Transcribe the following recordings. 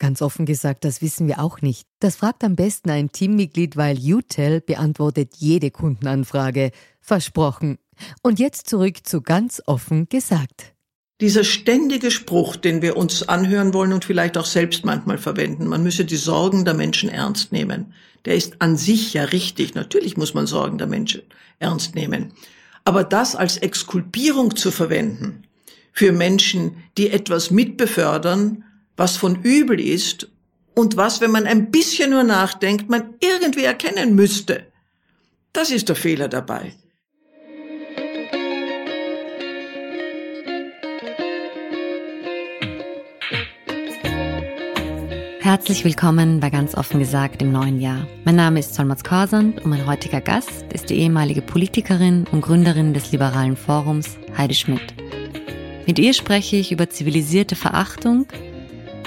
Ganz offen gesagt, das wissen wir auch nicht. Das fragt am besten ein Teammitglied, weil UTEL beantwortet jede Kundenanfrage. Versprochen. Und jetzt zurück zu ganz offen gesagt. Dieser ständige Spruch, den wir uns anhören wollen und vielleicht auch selbst manchmal verwenden, man müsse die Sorgen der Menschen ernst nehmen, der ist an sich ja richtig. Natürlich muss man Sorgen der Menschen ernst nehmen. Aber das als Exkulpierung zu verwenden für Menschen, die etwas mitbefördern, was von übel ist und was, wenn man ein bisschen nur nachdenkt, man irgendwie erkennen müsste. Das ist der Fehler dabei. Herzlich willkommen bei Ganz offen gesagt im neuen Jahr. Mein Name ist Solmaz Korsand und mein heutiger Gast ist die ehemalige Politikerin und Gründerin des Liberalen Forums Heidi Schmidt. Mit ihr spreche ich über zivilisierte Verachtung,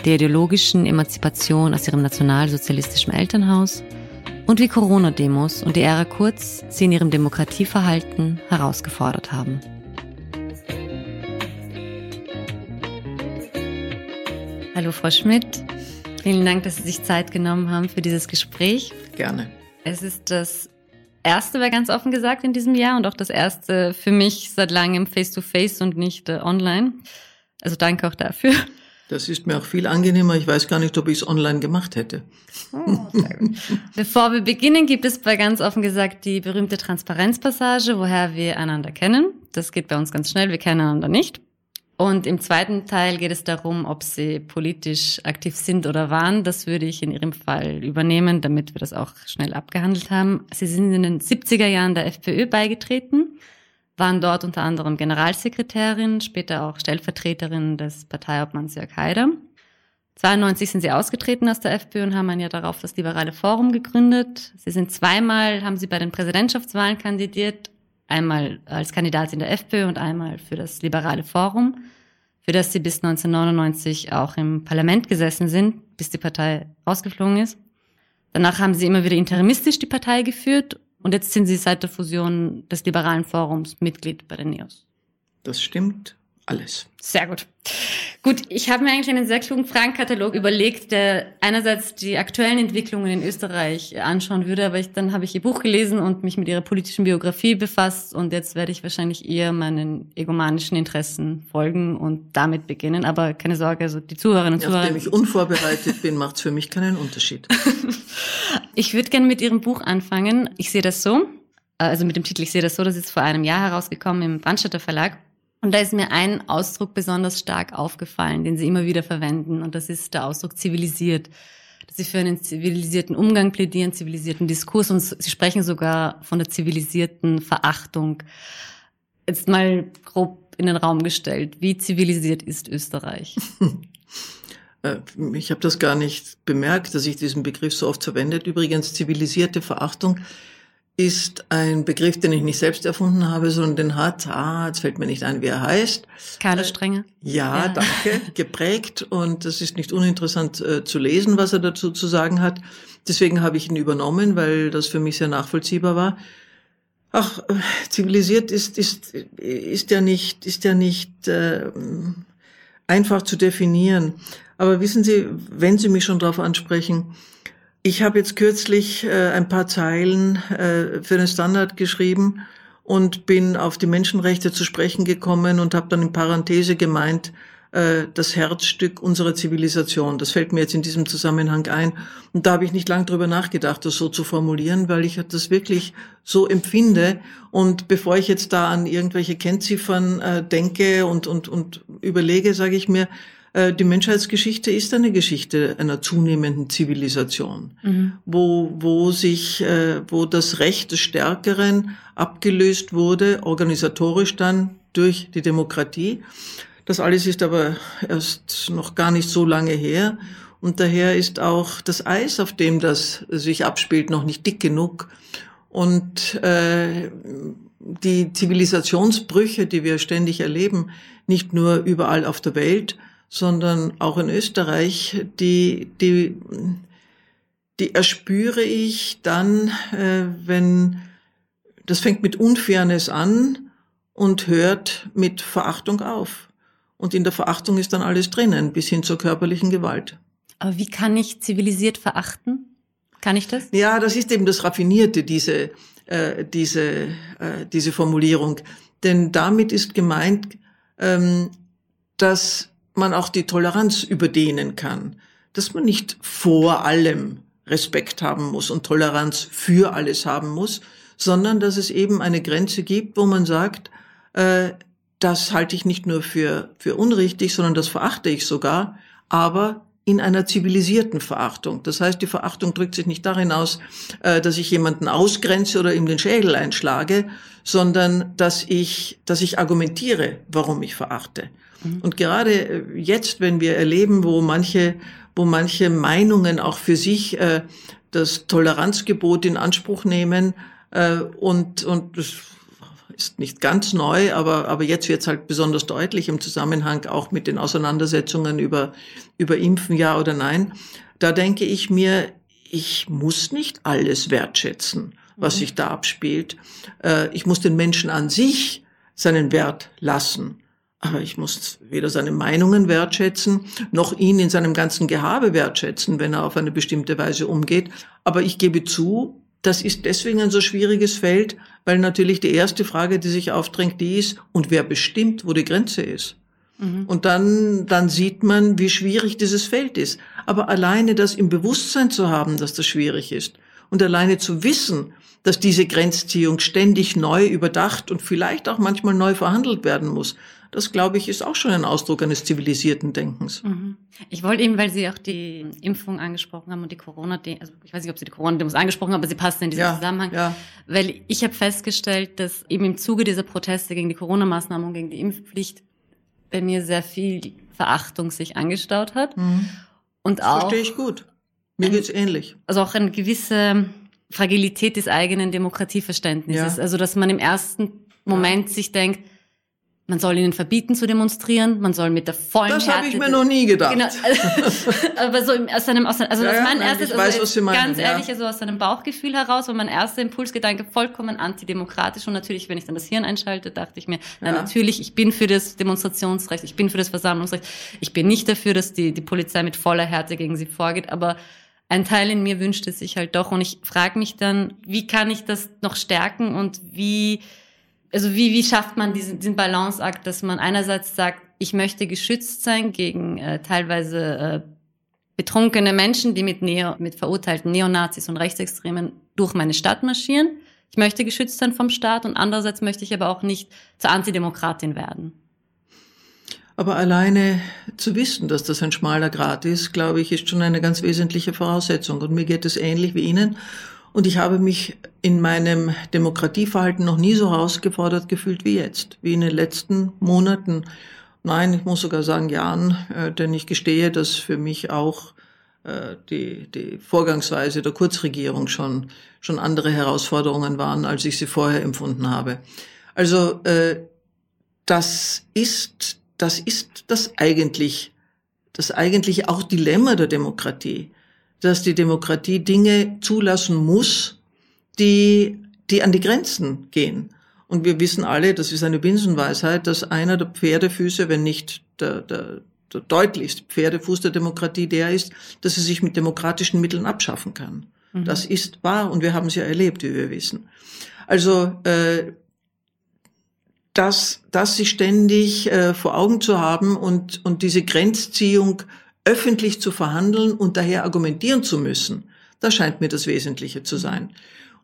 der ideologischen Emanzipation aus ihrem nationalsozialistischen Elternhaus und wie Corona-Demos und die Ära Kurz sie in ihrem Demokratieverhalten herausgefordert haben. Hallo Frau Schmidt, vielen Dank, dass Sie sich Zeit genommen haben für dieses Gespräch. Gerne. Es ist das erste, war ganz offen gesagt, in diesem Jahr und auch das erste für mich seit langem Face-to-Face -face und nicht äh, online. Also danke auch dafür. Das ist mir auch viel angenehmer. Ich weiß gar nicht, ob ich es online gemacht hätte. Oh, Bevor wir beginnen, gibt es bei ganz offen gesagt die berühmte Transparenzpassage, woher wir einander kennen. Das geht bei uns ganz schnell. Wir kennen einander nicht. Und im zweiten Teil geht es darum, ob Sie politisch aktiv sind oder waren. Das würde ich in Ihrem Fall übernehmen, damit wir das auch schnell abgehandelt haben. Sie sind in den 70er Jahren der FPÖ beigetreten waren dort unter anderem Generalsekretärin, später auch Stellvertreterin des Parteiobmanns Jörg Haider. 92 sind sie ausgetreten aus der FPÖ und haben ein Jahr darauf das Liberale Forum gegründet. Sie sind zweimal, haben sie bei den Präsidentschaftswahlen kandidiert, einmal als Kandidatin der FPÖ und einmal für das Liberale Forum, für das sie bis 1999 auch im Parlament gesessen sind, bis die Partei rausgeflogen ist. Danach haben sie immer wieder interimistisch die Partei geführt und jetzt sind Sie seit der Fusion des Liberalen Forums Mitglied bei den NEOS. Das stimmt alles. Sehr gut. Gut, ich habe mir eigentlich einen sehr klugen Fragenkatalog überlegt, der einerseits die aktuellen Entwicklungen in Österreich anschauen würde, aber ich, dann habe ich ihr Buch gelesen und mich mit ihrer politischen Biografie befasst und jetzt werde ich wahrscheinlich eher meinen egomanischen Interessen folgen und damit beginnen. Aber keine Sorge, also die Zuhörerinnen und Zuhörer. Nachdem ich unvorbereitet bin, macht es für mich keinen Unterschied. ich würde gerne mit Ihrem Buch anfangen. Ich sehe das so, also mit dem Titel Ich sehe das so, das ist vor einem Jahr herausgekommen im Brandstätter Verlag. Und da ist mir ein Ausdruck besonders stark aufgefallen, den Sie immer wieder verwenden. Und das ist der Ausdruck zivilisiert. Dass Sie für einen zivilisierten Umgang plädieren, zivilisierten Diskurs. Und Sie sprechen sogar von der zivilisierten Verachtung. Jetzt mal grob in den Raum gestellt. Wie zivilisiert ist Österreich? Äh, ich habe das gar nicht bemerkt, dass ich diesen Begriff so oft verwendet. Übrigens, zivilisierte Verachtung ist ein Begriff, den ich nicht selbst erfunden habe, sondern den hat, ah, jetzt fällt mir nicht ein, wie er heißt. Carlo Strenge. Ja, ja. danke, geprägt und es ist nicht uninteressant äh, zu lesen, was er dazu zu sagen hat. Deswegen habe ich ihn übernommen, weil das für mich sehr nachvollziehbar war. Ach, äh, zivilisiert ist, ist, ist ja nicht, ist ja nicht äh, einfach zu definieren. Aber wissen Sie, wenn Sie mich schon darauf ansprechen, ich habe jetzt kürzlich äh, ein paar Zeilen äh, für den Standard geschrieben und bin auf die Menschenrechte zu sprechen gekommen und habe dann in Parenthese gemeint, äh, das Herzstück unserer Zivilisation. Das fällt mir jetzt in diesem Zusammenhang ein. Und da habe ich nicht lang drüber nachgedacht, das so zu formulieren, weil ich das wirklich so empfinde. Und bevor ich jetzt da an irgendwelche Kennziffern äh, denke und, und, und überlege, sage ich mir, äh, die Menschheitsgeschichte ist eine Geschichte einer zunehmenden Zivilisation, mhm. wo, wo sich, äh, wo das Recht des Stärkeren abgelöst wurde, organisatorisch dann durch die Demokratie. Das alles ist aber erst noch gar nicht so lange her. Und daher ist auch das Eis, auf dem das sich abspielt, noch nicht dick genug. Und äh, die Zivilisationsbrüche, die wir ständig erleben, nicht nur überall auf der Welt, sondern auch in Österreich, die, die, die erspüre ich dann, äh, wenn das fängt mit Unfairness an und hört mit Verachtung auf. Und in der Verachtung ist dann alles drinnen, bis hin zur körperlichen Gewalt. Aber wie kann ich zivilisiert verachten? Kann ich das? Ja, das ist eben das Raffinierte, diese, äh, diese, äh, diese Formulierung. Denn damit ist gemeint, ähm, dass man auch die Toleranz überdehnen kann, dass man nicht vor allem Respekt haben muss und Toleranz für alles haben muss, sondern dass es eben eine Grenze gibt, wo man sagt, äh, das halte ich nicht nur für, für unrichtig, sondern das verachte ich sogar, aber in einer zivilisierten Verachtung. Das heißt, die Verachtung drückt sich nicht darin aus, äh, dass ich jemanden ausgrenze oder ihm den Schädel einschlage, sondern dass ich, dass ich argumentiere, warum ich verachte. Mhm. Und gerade äh, jetzt, wenn wir erleben, wo manche, wo manche Meinungen auch für sich äh, das Toleranzgebot in Anspruch nehmen und und das ist nicht ganz neu, aber aber jetzt wird es halt besonders deutlich im Zusammenhang auch mit den Auseinandersetzungen über über Impfen ja oder nein. Da denke ich mir, ich muss nicht alles wertschätzen, was sich da abspielt. Äh, ich muss den Menschen an sich seinen Wert lassen. Aber ich muss weder seine Meinungen wertschätzen, noch ihn in seinem ganzen Gehabe wertschätzen, wenn er auf eine bestimmte Weise umgeht. Aber ich gebe zu, das ist deswegen ein so schwieriges Feld, weil natürlich die erste Frage, die sich aufdrängt, die ist, und wer bestimmt, wo die Grenze ist? Mhm. Und dann, dann sieht man, wie schwierig dieses Feld ist. Aber alleine das im Bewusstsein zu haben, dass das schwierig ist und alleine zu wissen, dass diese Grenzziehung ständig neu überdacht und vielleicht auch manchmal neu verhandelt werden muss, das, glaube ich, ist auch schon ein Ausdruck eines zivilisierten Denkens. Mhm. Ich wollte eben, weil Sie auch die Impfung angesprochen haben und die Corona, also ich weiß nicht, ob Sie die Corona-Demos angesprochen haben, aber sie passt in diesen ja, Zusammenhang. Ja. Weil ich habe festgestellt, dass eben im Zuge dieser Proteste gegen die Corona-Maßnahmen und gegen die Impfpflicht bei mir sehr viel Verachtung sich angestaut hat. Mhm. Und auch. Verstehe ich gut. Mir geht's ähnlich. Also auch eine gewisse Fragilität des eigenen Demokratieverständnisses. Ja. Also dass man im ersten Moment ja. sich denkt, man soll ihnen verbieten zu demonstrieren, man soll mit der vollen Das habe ich mir noch nie gedacht. Genau, aber so aus seinem, aus, also ja, das mein erstes, ich weiß, meinen, ganz ehrlich, also aus seinem Bauchgefühl heraus, war mein erster Impulsgedanke vollkommen antidemokratisch und natürlich, wenn ich dann das Hirn einschalte, dachte ich mir, na natürlich, ich bin für das Demonstrationsrecht, ich bin für das Versammlungsrecht, ich bin nicht dafür, dass die, die Polizei mit voller Härte gegen sie vorgeht, aber ein Teil in mir wünscht es sich halt doch und ich frage mich dann, wie kann ich das noch stärken und wie also wie, wie schafft man diesen, diesen Balanceakt, dass man einerseits sagt, ich möchte geschützt sein gegen äh, teilweise äh, betrunkene Menschen, die mit, Neo, mit verurteilten Neonazis und Rechtsextremen durch meine Stadt marschieren. Ich möchte geschützt sein vom Staat und andererseits möchte ich aber auch nicht zur Antidemokratin werden. Aber alleine zu wissen, dass das ein schmaler Grat ist, glaube ich, ist schon eine ganz wesentliche Voraussetzung. Und mir geht es ähnlich wie Ihnen. Und ich habe mich in meinem Demokratieverhalten noch nie so herausgefordert gefühlt wie jetzt, wie in den letzten Monaten. Nein, ich muss sogar sagen Jahren, äh, denn ich gestehe, dass für mich auch äh, die, die Vorgangsweise der Kurzregierung schon, schon andere Herausforderungen waren, als ich sie vorher empfunden habe. Also äh, das ist, das ist das eigentlich, das eigentliche auch Dilemma der Demokratie dass die Demokratie Dinge zulassen muss, die, die an die Grenzen gehen. Und wir wissen alle, das ist eine Binsenweisheit, dass einer der Pferdefüße, wenn nicht der, der, der deutlichste Pferdefuß der Demokratie der ist, dass sie sich mit demokratischen Mitteln abschaffen kann. Mhm. Das ist wahr und wir haben es ja erlebt, wie wir wissen. Also äh, das, das sich ständig äh, vor Augen zu haben und, und diese Grenzziehung öffentlich zu verhandeln und daher argumentieren zu müssen, das scheint mir das Wesentliche zu sein.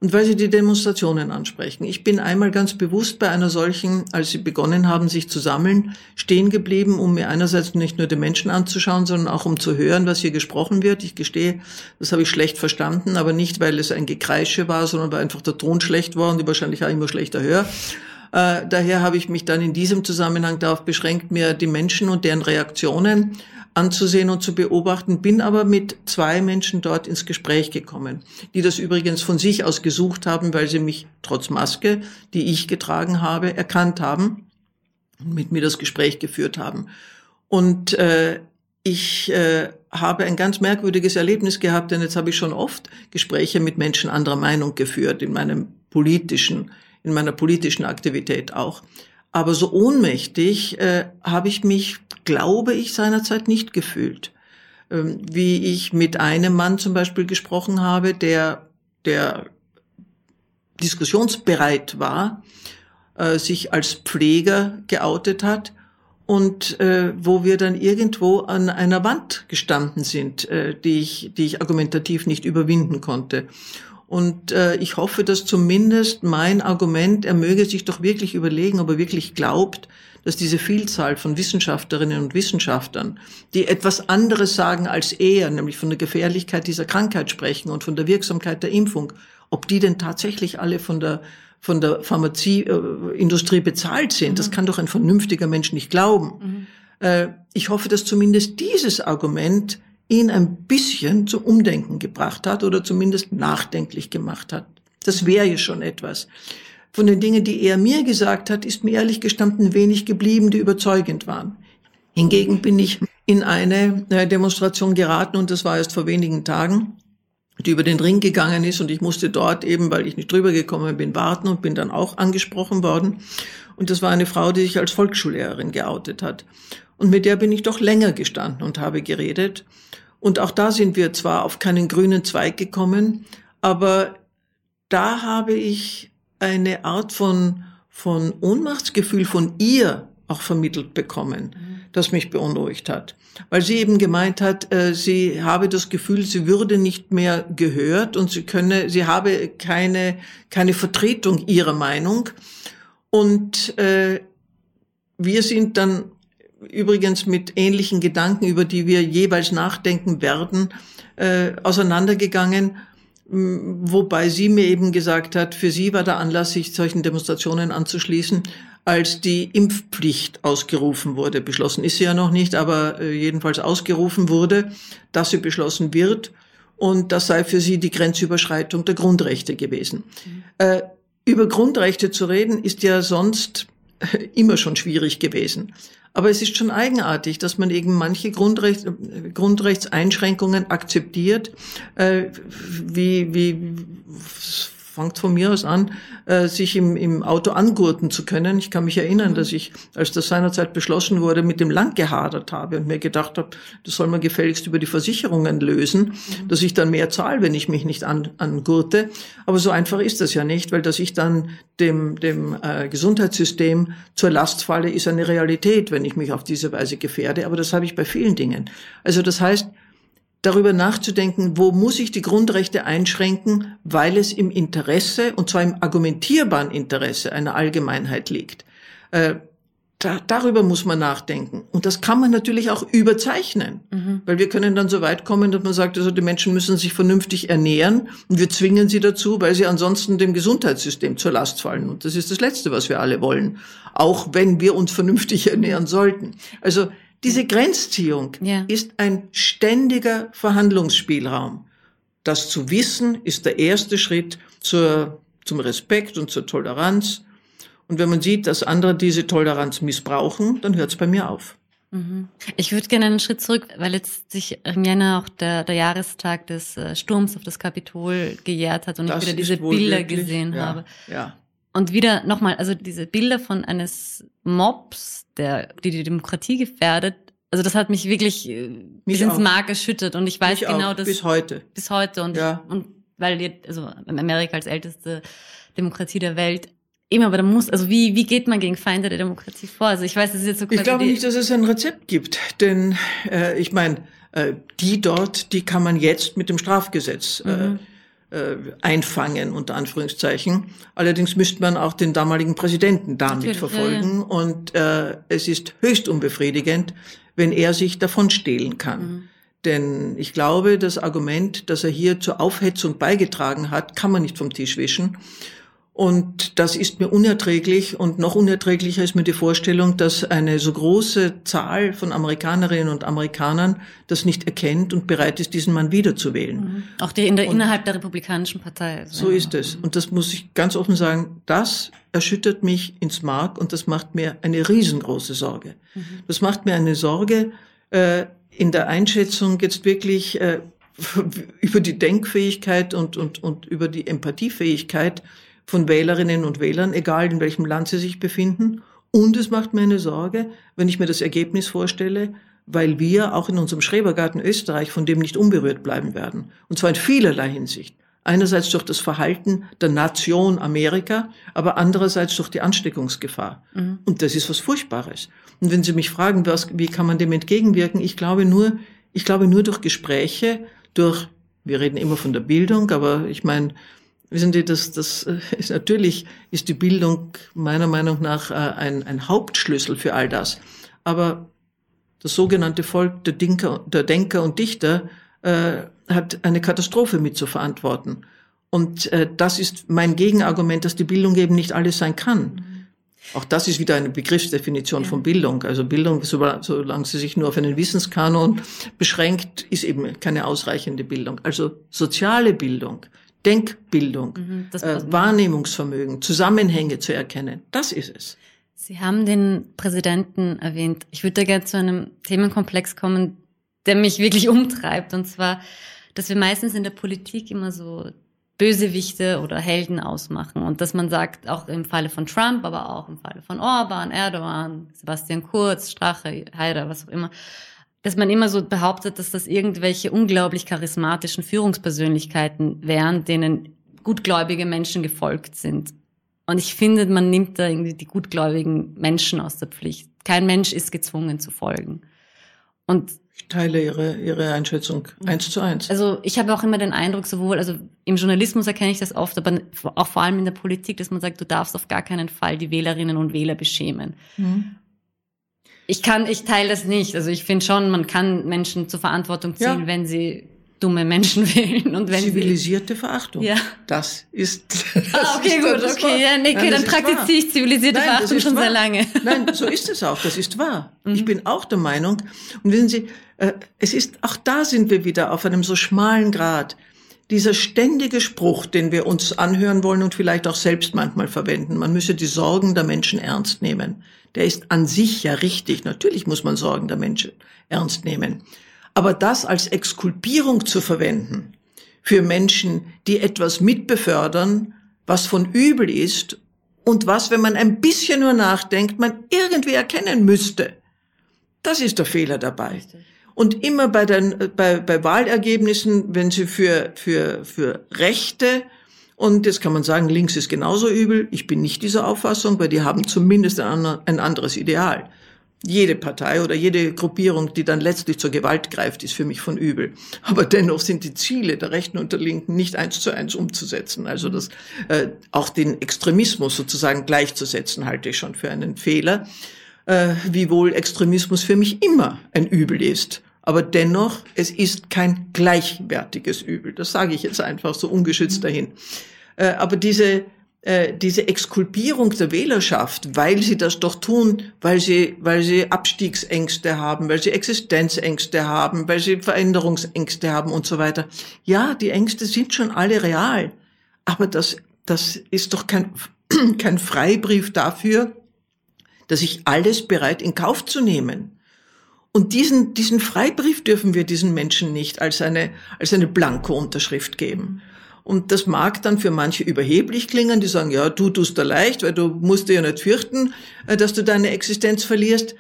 und weil Sie die Demonstrationen ansprechen. Ich bin einmal ganz bewusst bei einer solchen, als Sie begonnen haben, sich zu sammeln, stehen geblieben, um mir einerseits nicht nur die Menschen anzuschauen, sondern auch um zu hören, was hier gesprochen wird. Ich gestehe, das habe ich schlecht verstanden, aber nicht, weil es ein Gekreische war, sondern weil einfach der Ton schlecht war und ich wahrscheinlich auch immer schlechter höre. Äh, daher habe ich mich dann in diesem Zusammenhang darauf beschränkt, mir die Menschen und deren Reaktionen anzusehen und zu beobachten, bin aber mit zwei Menschen dort ins Gespräch gekommen, die das übrigens von sich aus gesucht haben, weil sie mich trotz Maske, die ich getragen habe, erkannt haben und mit mir das Gespräch geführt haben. Und äh, ich äh, habe ein ganz merkwürdiges Erlebnis gehabt, denn jetzt habe ich schon oft Gespräche mit Menschen anderer Meinung geführt, in meinem politischen, in meiner politischen Aktivität auch. Aber so ohnmächtig äh, habe ich mich, glaube ich, seinerzeit nicht gefühlt. Ähm, wie ich mit einem Mann zum Beispiel gesprochen habe, der, der diskussionsbereit war, äh, sich als Pfleger geoutet hat und äh, wo wir dann irgendwo an einer Wand gestanden sind, äh, die ich, die ich argumentativ nicht überwinden konnte. Und äh, ich hoffe, dass zumindest mein Argument, er möge sich doch wirklich überlegen, ob er wirklich glaubt, dass diese Vielzahl von Wissenschaftlerinnen und Wissenschaftlern, die etwas anderes sagen als er, nämlich von der Gefährlichkeit dieser Krankheit sprechen und von der Wirksamkeit der Impfung, ob die denn tatsächlich alle von der von der Pharmazieindustrie bezahlt sind. Mhm. Das kann doch ein vernünftiger Mensch nicht glauben. Mhm. Äh, ich hoffe, dass zumindest dieses Argument ihn ein bisschen zum Umdenken gebracht hat oder zumindest nachdenklich gemacht hat. Das wäre ja schon etwas. Von den Dingen, die er mir gesagt hat, ist mir ehrlich gestanden wenig geblieben, die überzeugend waren. Hingegen bin ich in eine äh, Demonstration geraten und das war erst vor wenigen Tagen, die über den Ring gegangen ist und ich musste dort eben, weil ich nicht drüber gekommen bin, warten und bin dann auch angesprochen worden. Und das war eine Frau, die sich als Volksschullehrerin geoutet hat. Und mit der bin ich doch länger gestanden und habe geredet. Und auch da sind wir zwar auf keinen grünen Zweig gekommen, aber da habe ich eine Art von, von Ohnmachtsgefühl von ihr auch vermittelt bekommen, mhm. das mich beunruhigt hat. Weil sie eben gemeint hat, äh, sie habe das Gefühl, sie würde nicht mehr gehört und sie könne, sie habe keine, keine Vertretung ihrer Meinung. Und äh, wir sind dann übrigens mit ähnlichen Gedanken, über die wir jeweils nachdenken werden, äh, auseinandergegangen, wobei sie mir eben gesagt hat, für sie war der Anlass, sich solchen Demonstrationen anzuschließen, als die Impfpflicht ausgerufen wurde. Beschlossen ist sie ja noch nicht, aber äh, jedenfalls ausgerufen wurde, dass sie beschlossen wird. Und das sei für sie die Grenzüberschreitung der Grundrechte gewesen. Mhm. Äh, über Grundrechte zu reden, ist ja sonst immer schon schwierig gewesen. Aber es ist schon eigenartig, dass man eben manche Grundrecht, Grundrechtseinschränkungen akzeptiert, äh, wie, wie fängt von mir aus an, äh, sich im, im Auto angurten zu können. Ich kann mich erinnern, dass ich, als das seinerzeit beschlossen wurde, mit dem Land gehadert habe und mir gedacht habe, das soll man gefälligst über die Versicherungen lösen, mhm. dass ich dann mehr zahle, wenn ich mich nicht an, angurte. Aber so einfach ist das ja nicht, weil dass ich dann dem, dem äh, Gesundheitssystem zur Last falle, ist eine Realität, wenn ich mich auf diese Weise gefährde. Aber das habe ich bei vielen Dingen. Also das heißt, darüber nachzudenken, wo muss ich die Grundrechte einschränken, weil es im Interesse, und zwar im argumentierbaren Interesse einer Allgemeinheit liegt. Äh, da, darüber muss man nachdenken. Und das kann man natürlich auch überzeichnen, mhm. weil wir können dann so weit kommen, dass man sagt, also die Menschen müssen sich vernünftig ernähren und wir zwingen sie dazu, weil sie ansonsten dem Gesundheitssystem zur Last fallen. Und das ist das Letzte, was wir alle wollen, auch wenn wir uns vernünftig ernähren sollten. Also diese Grenzziehung ja. ist ein ständiger Verhandlungsspielraum. Das zu wissen ist der erste Schritt zur, zum Respekt und zur Toleranz. Und wenn man sieht, dass andere diese Toleranz missbrauchen, dann hört es bei mir auf. Mhm. Ich würde gerne einen Schritt zurück, weil jetzt sich im Jänner auch der, der Jahrestag des äh, Sturms auf das Kapitol gejährt hat und das ich wieder diese Bilder wirklich, gesehen ja, habe. Ja. Und wieder nochmal, also diese Bilder von eines Mobs, der, die die Demokratie gefährdet, also das hat mich wirklich äh, mich bis ins Mark geschüttet und ich weiß mich genau, dass bis heute bis heute und ja. und weil jetzt also Amerika als älteste Demokratie der Welt Eben, aber da muss, also wie, wie geht man gegen Feinde der Demokratie vor? Also ich weiß, das ist jetzt so Ich glaube nicht, dass es ein Rezept gibt, denn äh, ich meine, äh, die dort, die kann man jetzt mit dem Strafgesetz äh, mhm. äh, einfangen, unter Anführungszeichen. Allerdings müsste man auch den damaligen Präsidenten damit Natürlich, verfolgen. Ja, ja. Und äh, es ist höchst unbefriedigend, wenn er sich davon stehlen kann. Mhm. Denn ich glaube, das Argument, dass er hier zur Aufhetzung beigetragen hat, kann man nicht vom Tisch wischen. Und das ist mir unerträglich und noch unerträglicher ist mir die Vorstellung, dass eine so große Zahl von Amerikanerinnen und Amerikanern das nicht erkennt und bereit ist, diesen Mann wiederzuwählen. Mhm. Auch die in der, innerhalb der Republikanischen Partei. So ist es. Und das muss ich ganz offen sagen, das erschüttert mich ins Mark und das macht mir eine riesengroße Sorge. Mhm. Das macht mir eine Sorge äh, in der Einschätzung jetzt wirklich äh, über die Denkfähigkeit und, und, und über die Empathiefähigkeit von Wählerinnen und Wählern, egal in welchem Land sie sich befinden. Und es macht mir eine Sorge, wenn ich mir das Ergebnis vorstelle, weil wir auch in unserem Schrebergarten Österreich von dem nicht unberührt bleiben werden. Und zwar in vielerlei Hinsicht. Einerseits durch das Verhalten der Nation Amerika, aber andererseits durch die Ansteckungsgefahr. Mhm. Und das ist was Furchtbares. Und wenn Sie mich fragen, was, wie kann man dem entgegenwirken, ich glaube nur, ich glaube nur durch Gespräche, durch, wir reden immer von der Bildung, aber ich meine, Wissen Sie, das, das äh, ist natürlich ist die Bildung meiner Meinung nach äh, ein, ein Hauptschlüssel für all das. Aber das sogenannte Volk der, Dinker, der Denker und Dichter äh, hat eine Katastrophe mit zu verantworten. Und äh, das ist mein Gegenargument, dass die Bildung eben nicht alles sein kann. Auch das ist wieder eine Begriffsdefinition ja. von Bildung. Also Bildung, solange sie sich nur auf einen Wissenskanon beschränkt, ist eben keine ausreichende Bildung. Also soziale Bildung, Denkbildung, mhm, äh, Wahrnehmungsvermögen, Zusammenhänge zu erkennen. Das ist es. Sie haben den Präsidenten erwähnt. Ich würde da gerne zu einem Themenkomplex kommen, der mich wirklich umtreibt. Und zwar, dass wir meistens in der Politik immer so Bösewichte oder Helden ausmachen. Und dass man sagt, auch im Falle von Trump, aber auch im Falle von Orban, Erdogan, Sebastian Kurz, Strache, Haider, was auch immer, dass man immer so behauptet, dass das irgendwelche unglaublich charismatischen Führungspersönlichkeiten wären, denen gutgläubige Menschen gefolgt sind. Und ich finde, man nimmt da irgendwie die gutgläubigen Menschen aus der Pflicht. Kein Mensch ist gezwungen zu folgen. Und ich teile Ihre, Ihre Einschätzung eins zu eins. Also ich habe auch immer den Eindruck, sowohl, also im Journalismus erkenne ich das oft, aber auch vor allem in der Politik, dass man sagt, du darfst auf gar keinen Fall die Wählerinnen und Wähler beschämen. Mhm. Ich kann, ich teile das nicht. Also ich finde schon, man kann Menschen zur Verantwortung ziehen, ja. wenn sie dumme Menschen wählen und wenn zivilisierte sie, Verachtung. Ja. Das ist. Das ah, okay, ist gut, okay, ja, nee, okay, dann praktiziere ich zivilisierte Nein, Verachtung schon wahr. sehr lange. Nein, so ist es auch. Das ist wahr. Mhm. Ich bin auch der Meinung. Und wissen Sie, äh, es ist auch da sind wir wieder auf einem so schmalen Grad. Dieser ständige Spruch, den wir uns anhören wollen und vielleicht auch selbst manchmal verwenden, man müsse die Sorgen der Menschen ernst nehmen der ist an sich ja richtig. Natürlich muss man Sorgen der Menschen ernst nehmen. Aber das als Exkulpierung zu verwenden für Menschen, die etwas mitbefördern, was von übel ist und was, wenn man ein bisschen nur nachdenkt, man irgendwie erkennen müsste, das ist der Fehler dabei. Und immer bei, den, bei, bei Wahlergebnissen, wenn sie für, für, für Rechte und jetzt kann man sagen, links ist genauso übel. Ich bin nicht dieser Auffassung, weil die haben zumindest ein anderes Ideal. Jede Partei oder jede Gruppierung, die dann letztlich zur Gewalt greift, ist für mich von übel. Aber dennoch sind die Ziele der Rechten und der Linken nicht eins zu eins umzusetzen. Also das, äh, auch den Extremismus sozusagen gleichzusetzen, halte ich schon für einen Fehler. Äh, wiewohl Extremismus für mich immer ein Übel ist. Aber dennoch, es ist kein gleichwertiges Übel. Das sage ich jetzt einfach so ungeschützt dahin. Äh, aber diese, äh, diese Exkulpierung der Wählerschaft, weil sie das doch tun, weil sie, weil sie Abstiegsängste haben, weil sie Existenzängste haben, weil sie Veränderungsängste haben und so weiter. Ja, die Ängste sind schon alle real. Aber das, das ist doch kein, kein Freibrief dafür, dass ich alles bereit in Kauf zu nehmen. Und diesen, diesen Freibrief dürfen wir diesen Menschen nicht als eine, als eine Blanko-Unterschrift geben. Und das mag dann für manche überheblich klingen, die sagen, ja, du tust da leicht, weil du musst dir ja nicht fürchten, äh, dass du deine Existenz verlierst.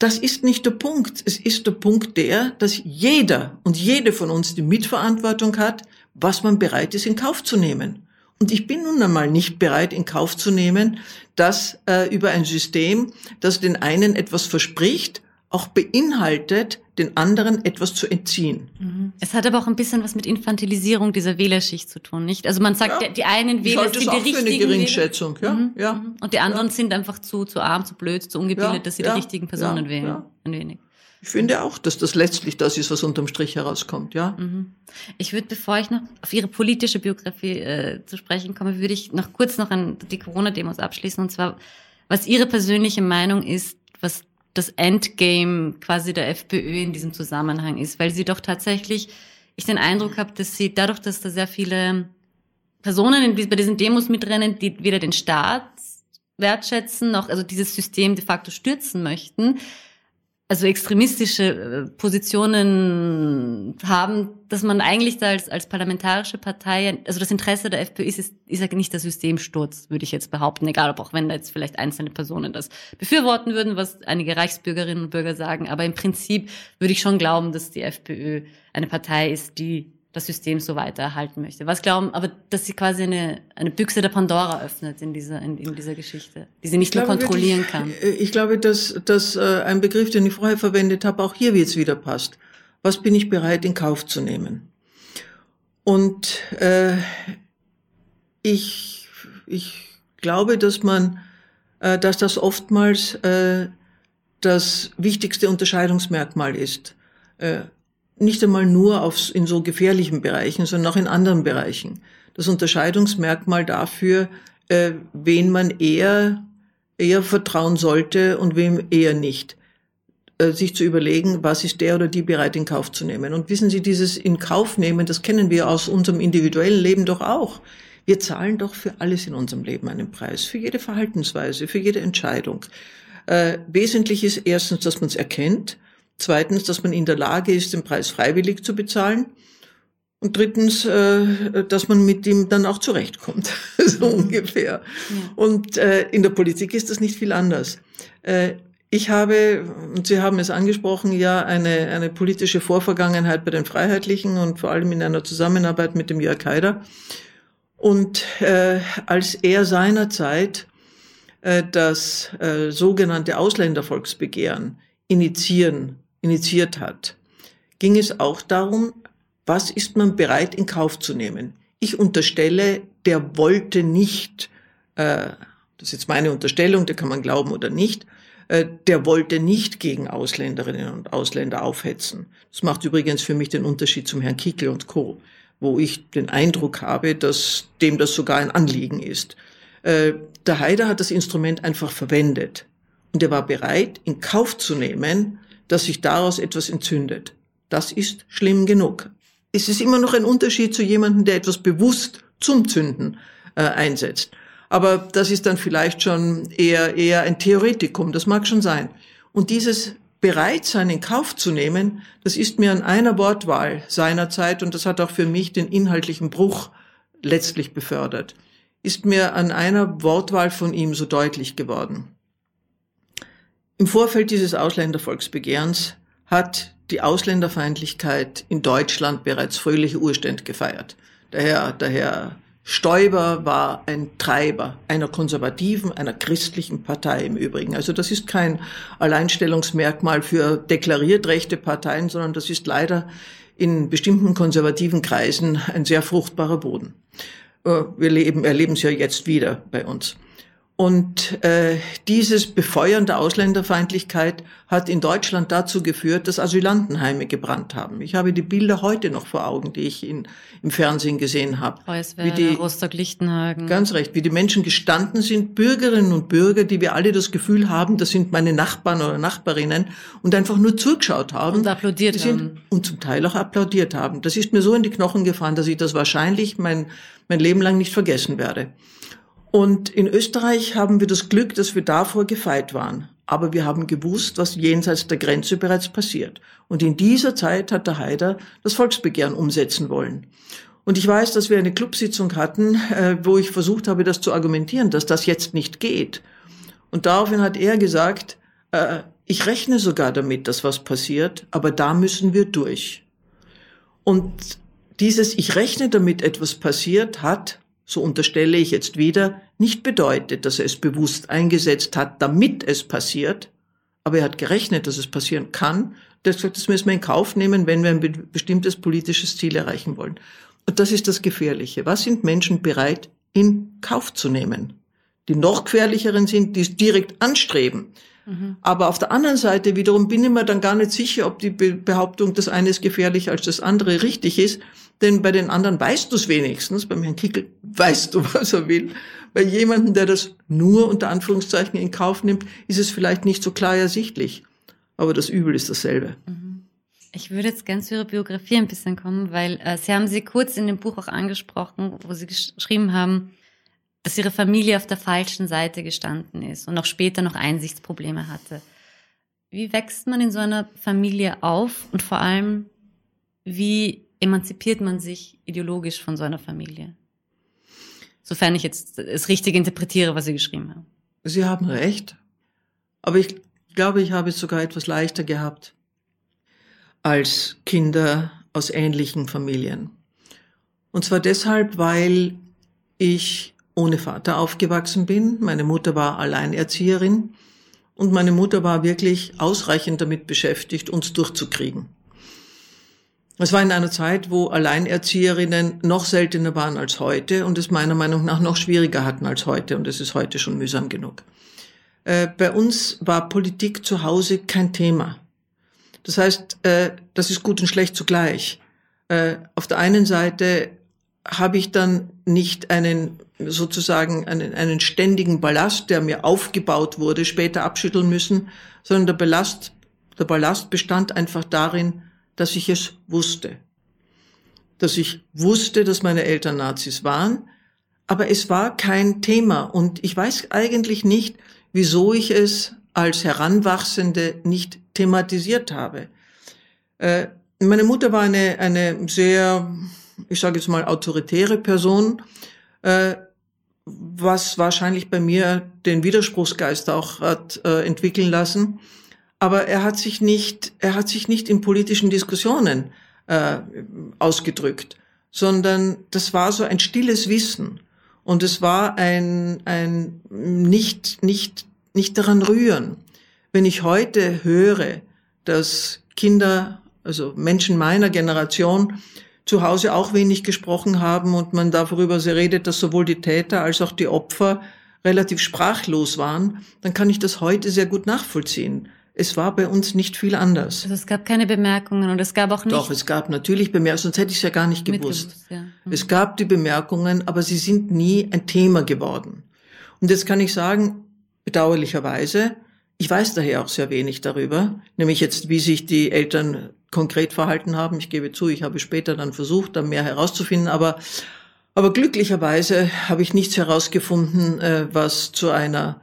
Das ist nicht der Punkt. Es ist der Punkt der, dass jeder und jede von uns die Mitverantwortung hat, was man bereit ist in Kauf zu nehmen. Und ich bin nun einmal nicht bereit in Kauf zu nehmen, dass äh, über ein System, das den einen etwas verspricht, auch beinhaltet, den anderen etwas zu entziehen. Mhm. Es hat aber auch ein bisschen was mit Infantilisierung dieser Wählerschicht zu tun, nicht? Also man sagt, ja, die einen Wähler sind die richtigen für eine Geringschätzung, ja, mhm. ja. Mhm. Und die anderen ja. sind einfach zu, zu arm, zu blöd, zu ungebildet, ja, dass sie die richtigen Personen wählen. Ein wenig. Ich finde auch, dass das letztlich das ist, was unterm Strich herauskommt, ja. Mhm. Ich würde, bevor ich noch auf Ihre politische Biografie äh, zu sprechen komme, würde ich noch kurz noch an die Corona-Demos abschließen. Und zwar, was Ihre persönliche Meinung ist, was das Endgame quasi der FPÖ in diesem Zusammenhang ist, weil sie doch tatsächlich, ich den Eindruck habe, dass sie dadurch, dass da sehr viele Personen bei diesen Demos mitrennen, die weder den Staat wertschätzen noch also dieses System de facto stürzen möchten, also extremistische äh, Positionen haben, dass man eigentlich da als, als parlamentarische Partei, also das Interesse der FPÖ ist, ist, ist ja nicht der Systemsturz, würde ich jetzt behaupten, egal ob auch wenn da jetzt vielleicht einzelne Personen das befürworten würden, was einige Reichsbürgerinnen und Bürger sagen, aber im Prinzip würde ich schon glauben, dass die FPÖ eine Partei ist, die das System so weiter erhalten möchte. Was glauben, aber dass sie quasi eine, eine Büchse der Pandora öffnet in dieser, in, in dieser Geschichte, die sie nicht mehr kontrollieren wirklich, kann. Äh, ich glaube, dass, dass äh, ein Begriff, den ich vorher verwendet habe, auch hier jetzt wieder passt. Was bin ich bereit in Kauf zu nehmen? Und äh, ich, ich glaube, dass man, äh, dass das oftmals äh, das wichtigste Unterscheidungsmerkmal ist. Äh, nicht einmal nur auf, in so gefährlichen Bereichen, sondern auch in anderen Bereichen. Das Unterscheidungsmerkmal dafür, äh, wen man eher, eher vertrauen sollte und wem eher nicht. Äh, sich zu überlegen, was ist der oder die bereit in Kauf zu nehmen. Und wissen Sie, dieses in Kauf nehmen, das kennen wir aus unserem individuellen Leben doch auch. Wir zahlen doch für alles in unserem Leben einen Preis, für jede Verhaltensweise, für jede Entscheidung. Äh, wesentlich ist erstens, dass man es erkennt Zweitens, dass man in der Lage ist, den Preis freiwillig zu bezahlen. Und drittens, äh, dass man mit ihm dann auch zurechtkommt, so mhm. ungefähr. Ja. Und äh, in der Politik ist das nicht viel anders. Äh, ich habe, und Sie haben es angesprochen, ja eine, eine politische Vorvergangenheit bei den Freiheitlichen und vor allem in einer Zusammenarbeit mit dem Jörg Haider. Und äh, als er seinerzeit äh, das äh, sogenannte Ausländervolksbegehren initiieren initiiert hat, ging es auch darum, was ist man bereit in Kauf zu nehmen. Ich unterstelle, der wollte nicht, äh, das ist jetzt meine Unterstellung, da kann man glauben oder nicht, äh, der wollte nicht gegen Ausländerinnen und Ausländer aufhetzen. Das macht übrigens für mich den Unterschied zum Herrn Kickel und Co., wo ich den Eindruck habe, dass dem das sogar ein Anliegen ist. Äh, der Haider hat das Instrument einfach verwendet und er war bereit, in Kauf zu nehmen, dass sich daraus etwas entzündet. Das ist schlimm genug. Es ist immer noch ein Unterschied zu jemandem, der etwas bewusst zum Zünden äh, einsetzt. Aber das ist dann vielleicht schon eher, eher ein Theoretikum, das mag schon sein. Und dieses Bereitsein in Kauf zu nehmen, das ist mir an einer Wortwahl seinerzeit, und das hat auch für mich den inhaltlichen Bruch letztlich befördert, ist mir an einer Wortwahl von ihm so deutlich geworden. Im Vorfeld dieses Ausländervolksbegehrens hat die Ausländerfeindlichkeit in Deutschland bereits fröhliche Urstände gefeiert. Der Herr Stoiber war ein Treiber einer konservativen, einer christlichen Partei im Übrigen. Also das ist kein Alleinstellungsmerkmal für deklariert rechte Parteien, sondern das ist leider in bestimmten konservativen Kreisen ein sehr fruchtbarer Boden. Äh, wir leben, erleben es ja jetzt wieder bei uns. Und äh, dieses Befeuern der Ausländerfeindlichkeit hat in Deutschland dazu geführt, dass Asylantenheime gebrannt haben. Ich habe die Bilder heute noch vor Augen, die ich in, im Fernsehen gesehen habe. wie die, Rostock-Lichtenhagen. Ganz recht, wie die Menschen gestanden sind, Bürgerinnen und Bürger, die wir alle das Gefühl haben, das sind meine Nachbarn oder Nachbarinnen und einfach nur zugeschaut haben. Und applaudiert sind, haben. Und zum Teil auch applaudiert haben. Das ist mir so in die Knochen gefahren, dass ich das wahrscheinlich mein, mein Leben lang nicht vergessen werde. Und in Österreich haben wir das Glück, dass wir davor gefeit waren. Aber wir haben gewusst, was jenseits der Grenze bereits passiert. Und in dieser Zeit hat der Haider das Volksbegehren umsetzen wollen. Und ich weiß, dass wir eine Clubsitzung hatten, äh, wo ich versucht habe, das zu argumentieren, dass das jetzt nicht geht. Und daraufhin hat er gesagt, äh, ich rechne sogar damit, dass was passiert, aber da müssen wir durch. Und dieses Ich rechne damit, etwas passiert, hat so unterstelle ich jetzt wieder, nicht bedeutet, dass er es bewusst eingesetzt hat, damit es passiert, aber er hat gerechnet, dass es passieren kann, das, das müssen wir in Kauf nehmen, wenn wir ein bestimmtes politisches Ziel erreichen wollen. Und das ist das Gefährliche. Was sind Menschen bereit in Kauf zu nehmen? Die noch gefährlicheren sind, die es direkt anstreben. Mhm. Aber auf der anderen Seite wiederum bin ich mir dann gar nicht sicher, ob die Behauptung, das eine ist gefährlicher als das andere richtig ist. Denn bei den anderen weißt du es wenigstens. Beim Herrn Kickel weißt du, was er will. Bei jemandem, der das nur unter Anführungszeichen in Kauf nimmt, ist es vielleicht nicht so klar ersichtlich aber das Übel ist dasselbe. Mhm. Ich würde jetzt ganz zu Ihrer Biografie ein bisschen kommen, weil äh, Sie haben sie kurz in dem Buch auch angesprochen, wo Sie geschrieben haben, dass Ihre Familie auf der falschen Seite gestanden ist und auch später noch Einsichtsprobleme hatte. Wie wächst man in so einer Familie auf und vor allem, wie emanzipiert man sich ideologisch von so einer Familie? Sofern ich jetzt es richtig interpretiere, was Sie geschrieben haben. Sie haben recht. Aber ich glaube, ich habe es sogar etwas leichter gehabt als Kinder aus ähnlichen Familien. Und zwar deshalb, weil ich ohne Vater aufgewachsen bin. Meine Mutter war Alleinerzieherin und meine Mutter war wirklich ausreichend damit beschäftigt, uns durchzukriegen. Es war in einer Zeit, wo Alleinerzieherinnen noch seltener waren als heute und es meiner Meinung nach noch schwieriger hatten als heute und es ist heute schon mühsam genug. Äh, bei uns war Politik zu Hause kein Thema. Das heißt, äh, das ist gut und schlecht zugleich. Äh, auf der einen Seite habe ich dann nicht einen sozusagen einen, einen ständigen Ballast, der mir aufgebaut wurde, später abschütteln müssen, sondern der Ballast, der Ballast bestand einfach darin, dass ich es wusste. Dass ich wusste, dass meine Eltern Nazis waren, aber es war kein Thema und ich weiß eigentlich nicht, wieso ich es als Heranwachsende nicht thematisiert habe. Äh, meine Mutter war eine, eine sehr, ich sage jetzt mal, autoritäre Person, äh, was wahrscheinlich bei mir den Widerspruchsgeist auch hat äh, entwickeln lassen. Aber er hat sich nicht, er hat sich nicht in politischen Diskussionen äh, ausgedrückt, sondern das war so ein stilles Wissen. Und es war ein, ein nicht, nicht, nicht daran rühren. Wenn ich heute höre, dass Kinder, also Menschen meiner Generation, zu Hause auch wenig gesprochen haben und man darüber redet, dass sowohl die Täter als auch die Opfer relativ sprachlos waren, dann kann ich das heute sehr gut nachvollziehen. Es war bei uns nicht viel anders. Also es gab keine Bemerkungen und es gab auch nicht. Doch, es gab natürlich Bemerkungen, sonst hätte ich es ja gar nicht gewusst. Ja. Mhm. Es gab die Bemerkungen, aber sie sind nie ein Thema geworden. Und jetzt kann ich sagen, bedauerlicherweise, ich weiß daher auch sehr wenig darüber, nämlich jetzt, wie sich die Eltern konkret verhalten haben. Ich gebe zu, ich habe später dann versucht, da mehr herauszufinden, aber, aber glücklicherweise habe ich nichts herausgefunden, äh, was zu einer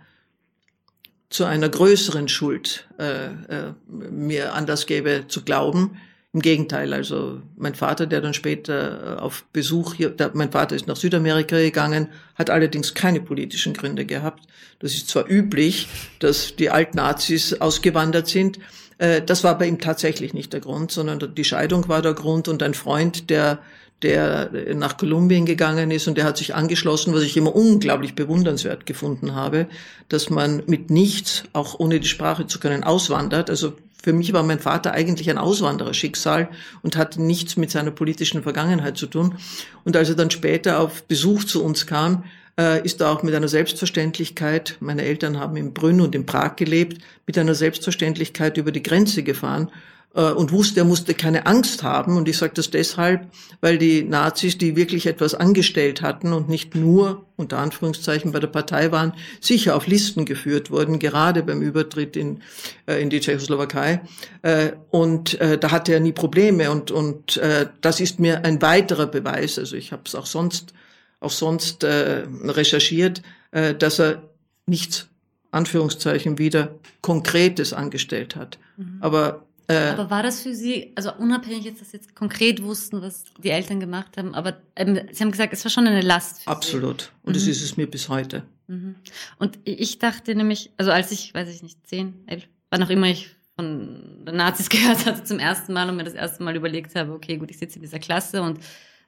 zu einer größeren Schuld äh, äh, mir Anlass gäbe zu glauben. Im Gegenteil, also mein Vater, der dann später äh, auf Besuch hier, der, mein Vater ist nach Südamerika gegangen, hat allerdings keine politischen Gründe gehabt. Das ist zwar üblich, dass die Altnazis ausgewandert sind, äh, das war bei ihm tatsächlich nicht der Grund, sondern die Scheidung war der Grund und ein Freund, der der nach Kolumbien gegangen ist und der hat sich angeschlossen, was ich immer unglaublich bewundernswert gefunden habe, dass man mit nichts, auch ohne die Sprache zu können, auswandert. Also für mich war mein Vater eigentlich ein Auswandererschicksal und hatte nichts mit seiner politischen Vergangenheit zu tun. Und als er dann später auf Besuch zu uns kam, äh, ist er auch mit einer Selbstverständlichkeit, meine Eltern haben in Brünn und in Prag gelebt, mit einer Selbstverständlichkeit über die Grenze gefahren äh, und wusste, er musste keine Angst haben. Und ich sage das deshalb, weil die Nazis, die wirklich etwas angestellt hatten und nicht nur unter Anführungszeichen bei der Partei waren, sicher auf Listen geführt wurden, gerade beim Übertritt in, äh, in die Tschechoslowakei. Äh, und da hatte er nie Probleme. Und, und das ist mir ein weiterer Beweis, also ich habe es auch sonst, auch sonst recherchiert, dass er nichts Anführungszeichen wieder Konkretes angestellt hat. Mhm. Aber äh, aber war das für Sie, also unabhängig jetzt, dass Sie jetzt konkret wussten, was die Eltern gemacht haben, aber ähm, Sie haben gesagt, es war schon eine Last. Für absolut. Sie. Und mhm. das ist es mir bis heute. Mhm. Und ich dachte nämlich, also als ich, weiß ich nicht, zehn, elf, wann auch immer ich von den Nazis gehört hatte zum ersten Mal und mir das erste Mal überlegt habe, okay, gut, ich sitze in dieser Klasse und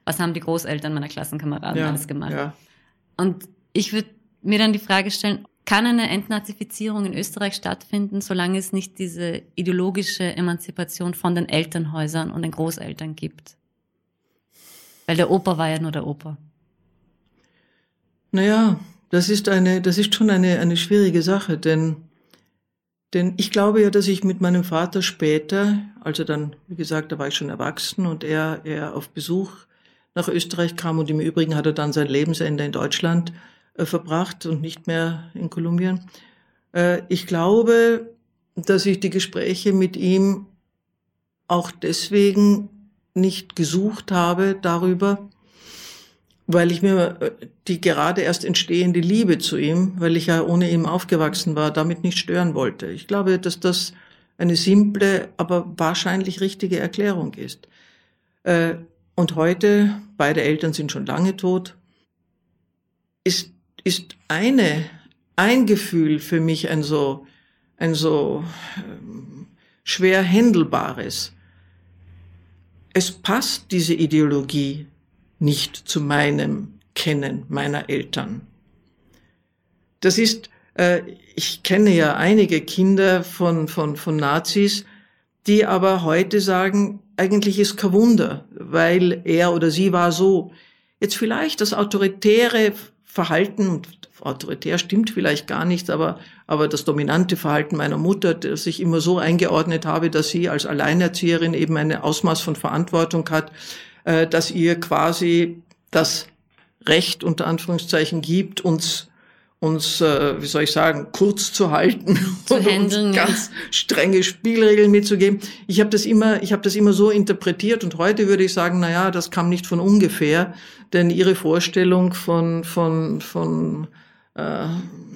was haben die Großeltern meiner Klassenkameraden ja, alles gemacht? Ja. Und ich würde mir dann die Frage stellen, kann eine Entnazifizierung in Österreich stattfinden, solange es nicht diese ideologische Emanzipation von den Elternhäusern und den Großeltern gibt. Weil der Opa war ja nur der Opa. Naja, das ist eine, das ist schon eine, eine schwierige Sache, denn, denn ich glaube ja, dass ich mit meinem Vater später, also dann, wie gesagt, da war ich schon erwachsen und er, er auf Besuch nach Österreich kam und im Übrigen hat er dann sein Lebensende in Deutschland verbracht und nicht mehr in Kolumbien. Äh, ich glaube, dass ich die Gespräche mit ihm auch deswegen nicht gesucht habe darüber, weil ich mir äh, die gerade erst entstehende Liebe zu ihm, weil ich ja ohne ihn aufgewachsen war, damit nicht stören wollte. Ich glaube, dass das eine simple, aber wahrscheinlich richtige Erklärung ist. Äh, und heute, beide Eltern sind schon lange tot, ist, ist eine, ein Gefühl für mich ein so, ein so ähm, schwer händelbares. Es passt diese Ideologie nicht zu meinem Kennen meiner Eltern. Das ist, äh, ich kenne ja einige Kinder von, von, von Nazis, die aber heute sagen, eigentlich ist kein Wunder, weil er oder sie war so. Jetzt vielleicht das autoritäre Verhalten, autoritär stimmt vielleicht gar nicht, aber, aber das dominante Verhalten meiner Mutter, das ich immer so eingeordnet habe, dass sie als Alleinerzieherin eben ein Ausmaß von Verantwortung hat, äh, dass ihr quasi das Recht unter Anführungszeichen gibt, uns uns, äh, wie soll ich sagen, kurz zu halten zu und handeln, uns ganz ja. strenge Spielregeln mitzugeben. Ich habe das immer, ich habe das immer so interpretiert und heute würde ich sagen, na ja, das kam nicht von ungefähr, denn ihre Vorstellung von von von äh,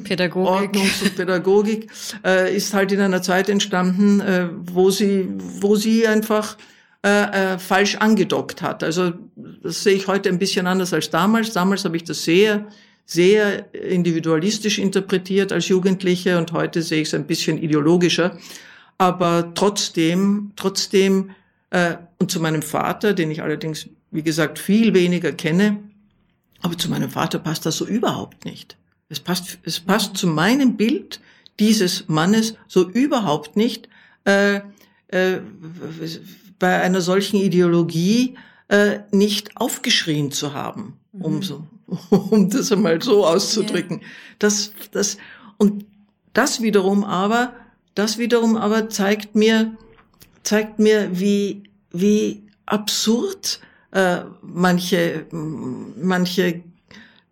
Pädagogik. Ordnungs- und Pädagogik äh, ist halt in einer Zeit entstanden, äh, wo sie wo sie einfach äh, äh, falsch angedockt hat. Also das sehe ich heute ein bisschen anders als damals. Damals habe ich das sehr, sehr individualistisch interpretiert als Jugendliche und heute sehe ich es ein bisschen ideologischer. Aber trotzdem, trotzdem, äh, und zu meinem Vater, den ich allerdings, wie gesagt, viel weniger kenne, aber zu meinem Vater passt das so überhaupt nicht. Es passt, es passt zu meinem Bild dieses Mannes so überhaupt nicht. Äh, äh, bei einer solchen Ideologie äh, nicht aufgeschrien zu haben, um mhm. so, um das einmal so auszudrücken. Ja. Das, das, und das wiederum aber, das wiederum aber zeigt mir, zeigt mir, wie, wie absurd äh, manche, manche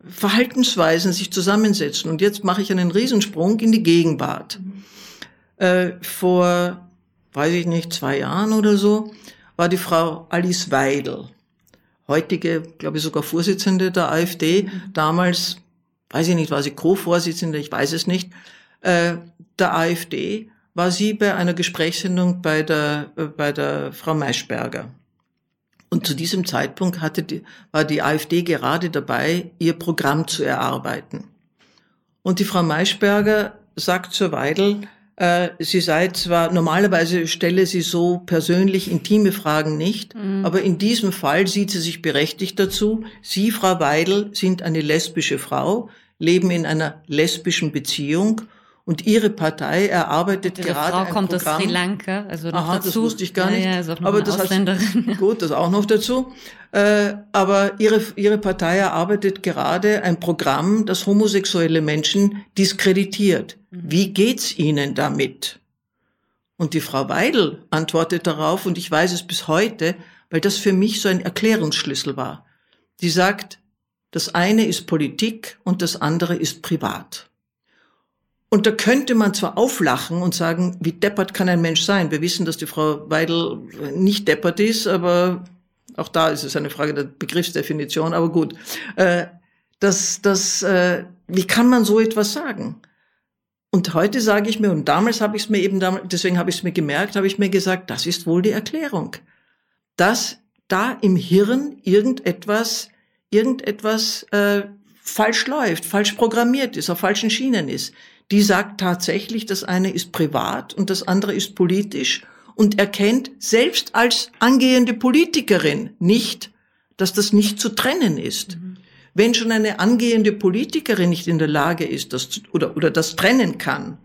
Verhaltensweisen sich zusammensetzen. Und jetzt mache ich einen Riesensprung in die Gegenwart. Mhm. Äh, vor weiß ich nicht, zwei Jahren oder so, war die Frau Alice Weidel, heutige, glaube ich, sogar Vorsitzende der AfD, damals, weiß ich nicht, war sie Co-Vorsitzende, ich weiß es nicht, äh, der AfD, war sie bei einer Gesprächssendung bei der, äh, bei der Frau Maischberger. Und zu diesem Zeitpunkt hatte die, war die AfD gerade dabei, ihr Programm zu erarbeiten. Und die Frau Maischberger sagt zur Weidel, sie sei zwar, normalerweise stelle sie so persönlich intime Fragen nicht, mhm. aber in diesem Fall sieht sie sich berechtigt dazu. Sie, Frau Weidel, sind eine lesbische Frau, leben in einer lesbischen Beziehung und ihre Partei erarbeitet Ihre gerade Frau ein kommt Programm. aus Sri Lanka, also noch Aha, dazu. das wusste ich gar nicht. Ja, ja, aber das. Heißt, gut, das auch noch dazu. Äh, aber ihre, ihre Partei erarbeitet gerade ein Programm, das homosexuelle Menschen diskreditiert. Mhm. Wie geht's Ihnen damit? Und die Frau Weidel antwortet darauf, und ich weiß es bis heute, weil das für mich so ein Erklärungsschlüssel war. Die sagt, das eine ist Politik und das andere ist privat. Und da könnte man zwar auflachen und sagen, wie deppert kann ein Mensch sein? Wir wissen, dass die Frau Weidel nicht deppert ist, aber auch da ist es eine Frage der Begriffsdefinition, aber gut. Äh, das, das, äh, wie kann man so etwas sagen? Und heute sage ich mir, und damals habe ich es mir eben, deswegen habe ich es mir gemerkt, habe ich mir gesagt, das ist wohl die Erklärung. Dass da im Hirn irgendetwas, irgendetwas äh, falsch läuft, falsch programmiert ist, auf falschen Schienen ist die sagt tatsächlich, das eine ist privat und das andere ist politisch und erkennt selbst als angehende Politikerin nicht, dass das nicht zu trennen ist. Mhm. Wenn schon eine angehende Politikerin nicht in der Lage ist, das oder, oder das trennen kann,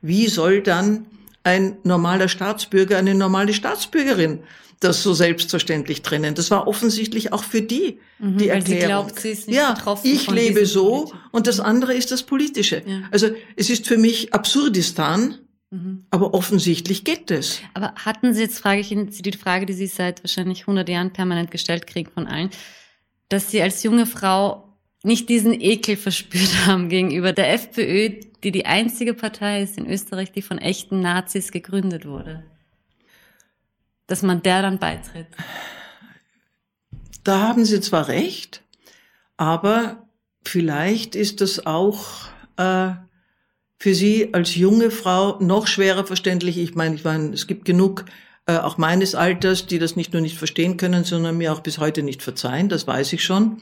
wie soll dann ein normaler Staatsbürger, eine normale Staatsbürgerin das so selbstverständlich trennen. Das war offensichtlich auch für die mhm, die Erklärung. Sie glaubt, sie ist nicht ja, ich lebe so Politik. und das andere ist das Politische. Ja. Also es ist für mich Absurdistan, mhm. aber offensichtlich geht es. Aber hatten Sie jetzt, frage ich Ihnen, die Frage, die Sie seit wahrscheinlich 100 Jahren permanent gestellt kriegen von allen, dass Sie als junge Frau nicht diesen Ekel verspürt haben gegenüber der FPÖ, die die einzige Partei ist in Österreich, die von echten Nazis gegründet wurde? Dass man der dann beitritt? Da haben Sie zwar recht, aber vielleicht ist das auch äh, für Sie als junge Frau noch schwerer verständlich. Ich meine, ich meine, es gibt genug äh, auch meines Alters, die das nicht nur nicht verstehen können, sondern mir auch bis heute nicht verzeihen. Das weiß ich schon.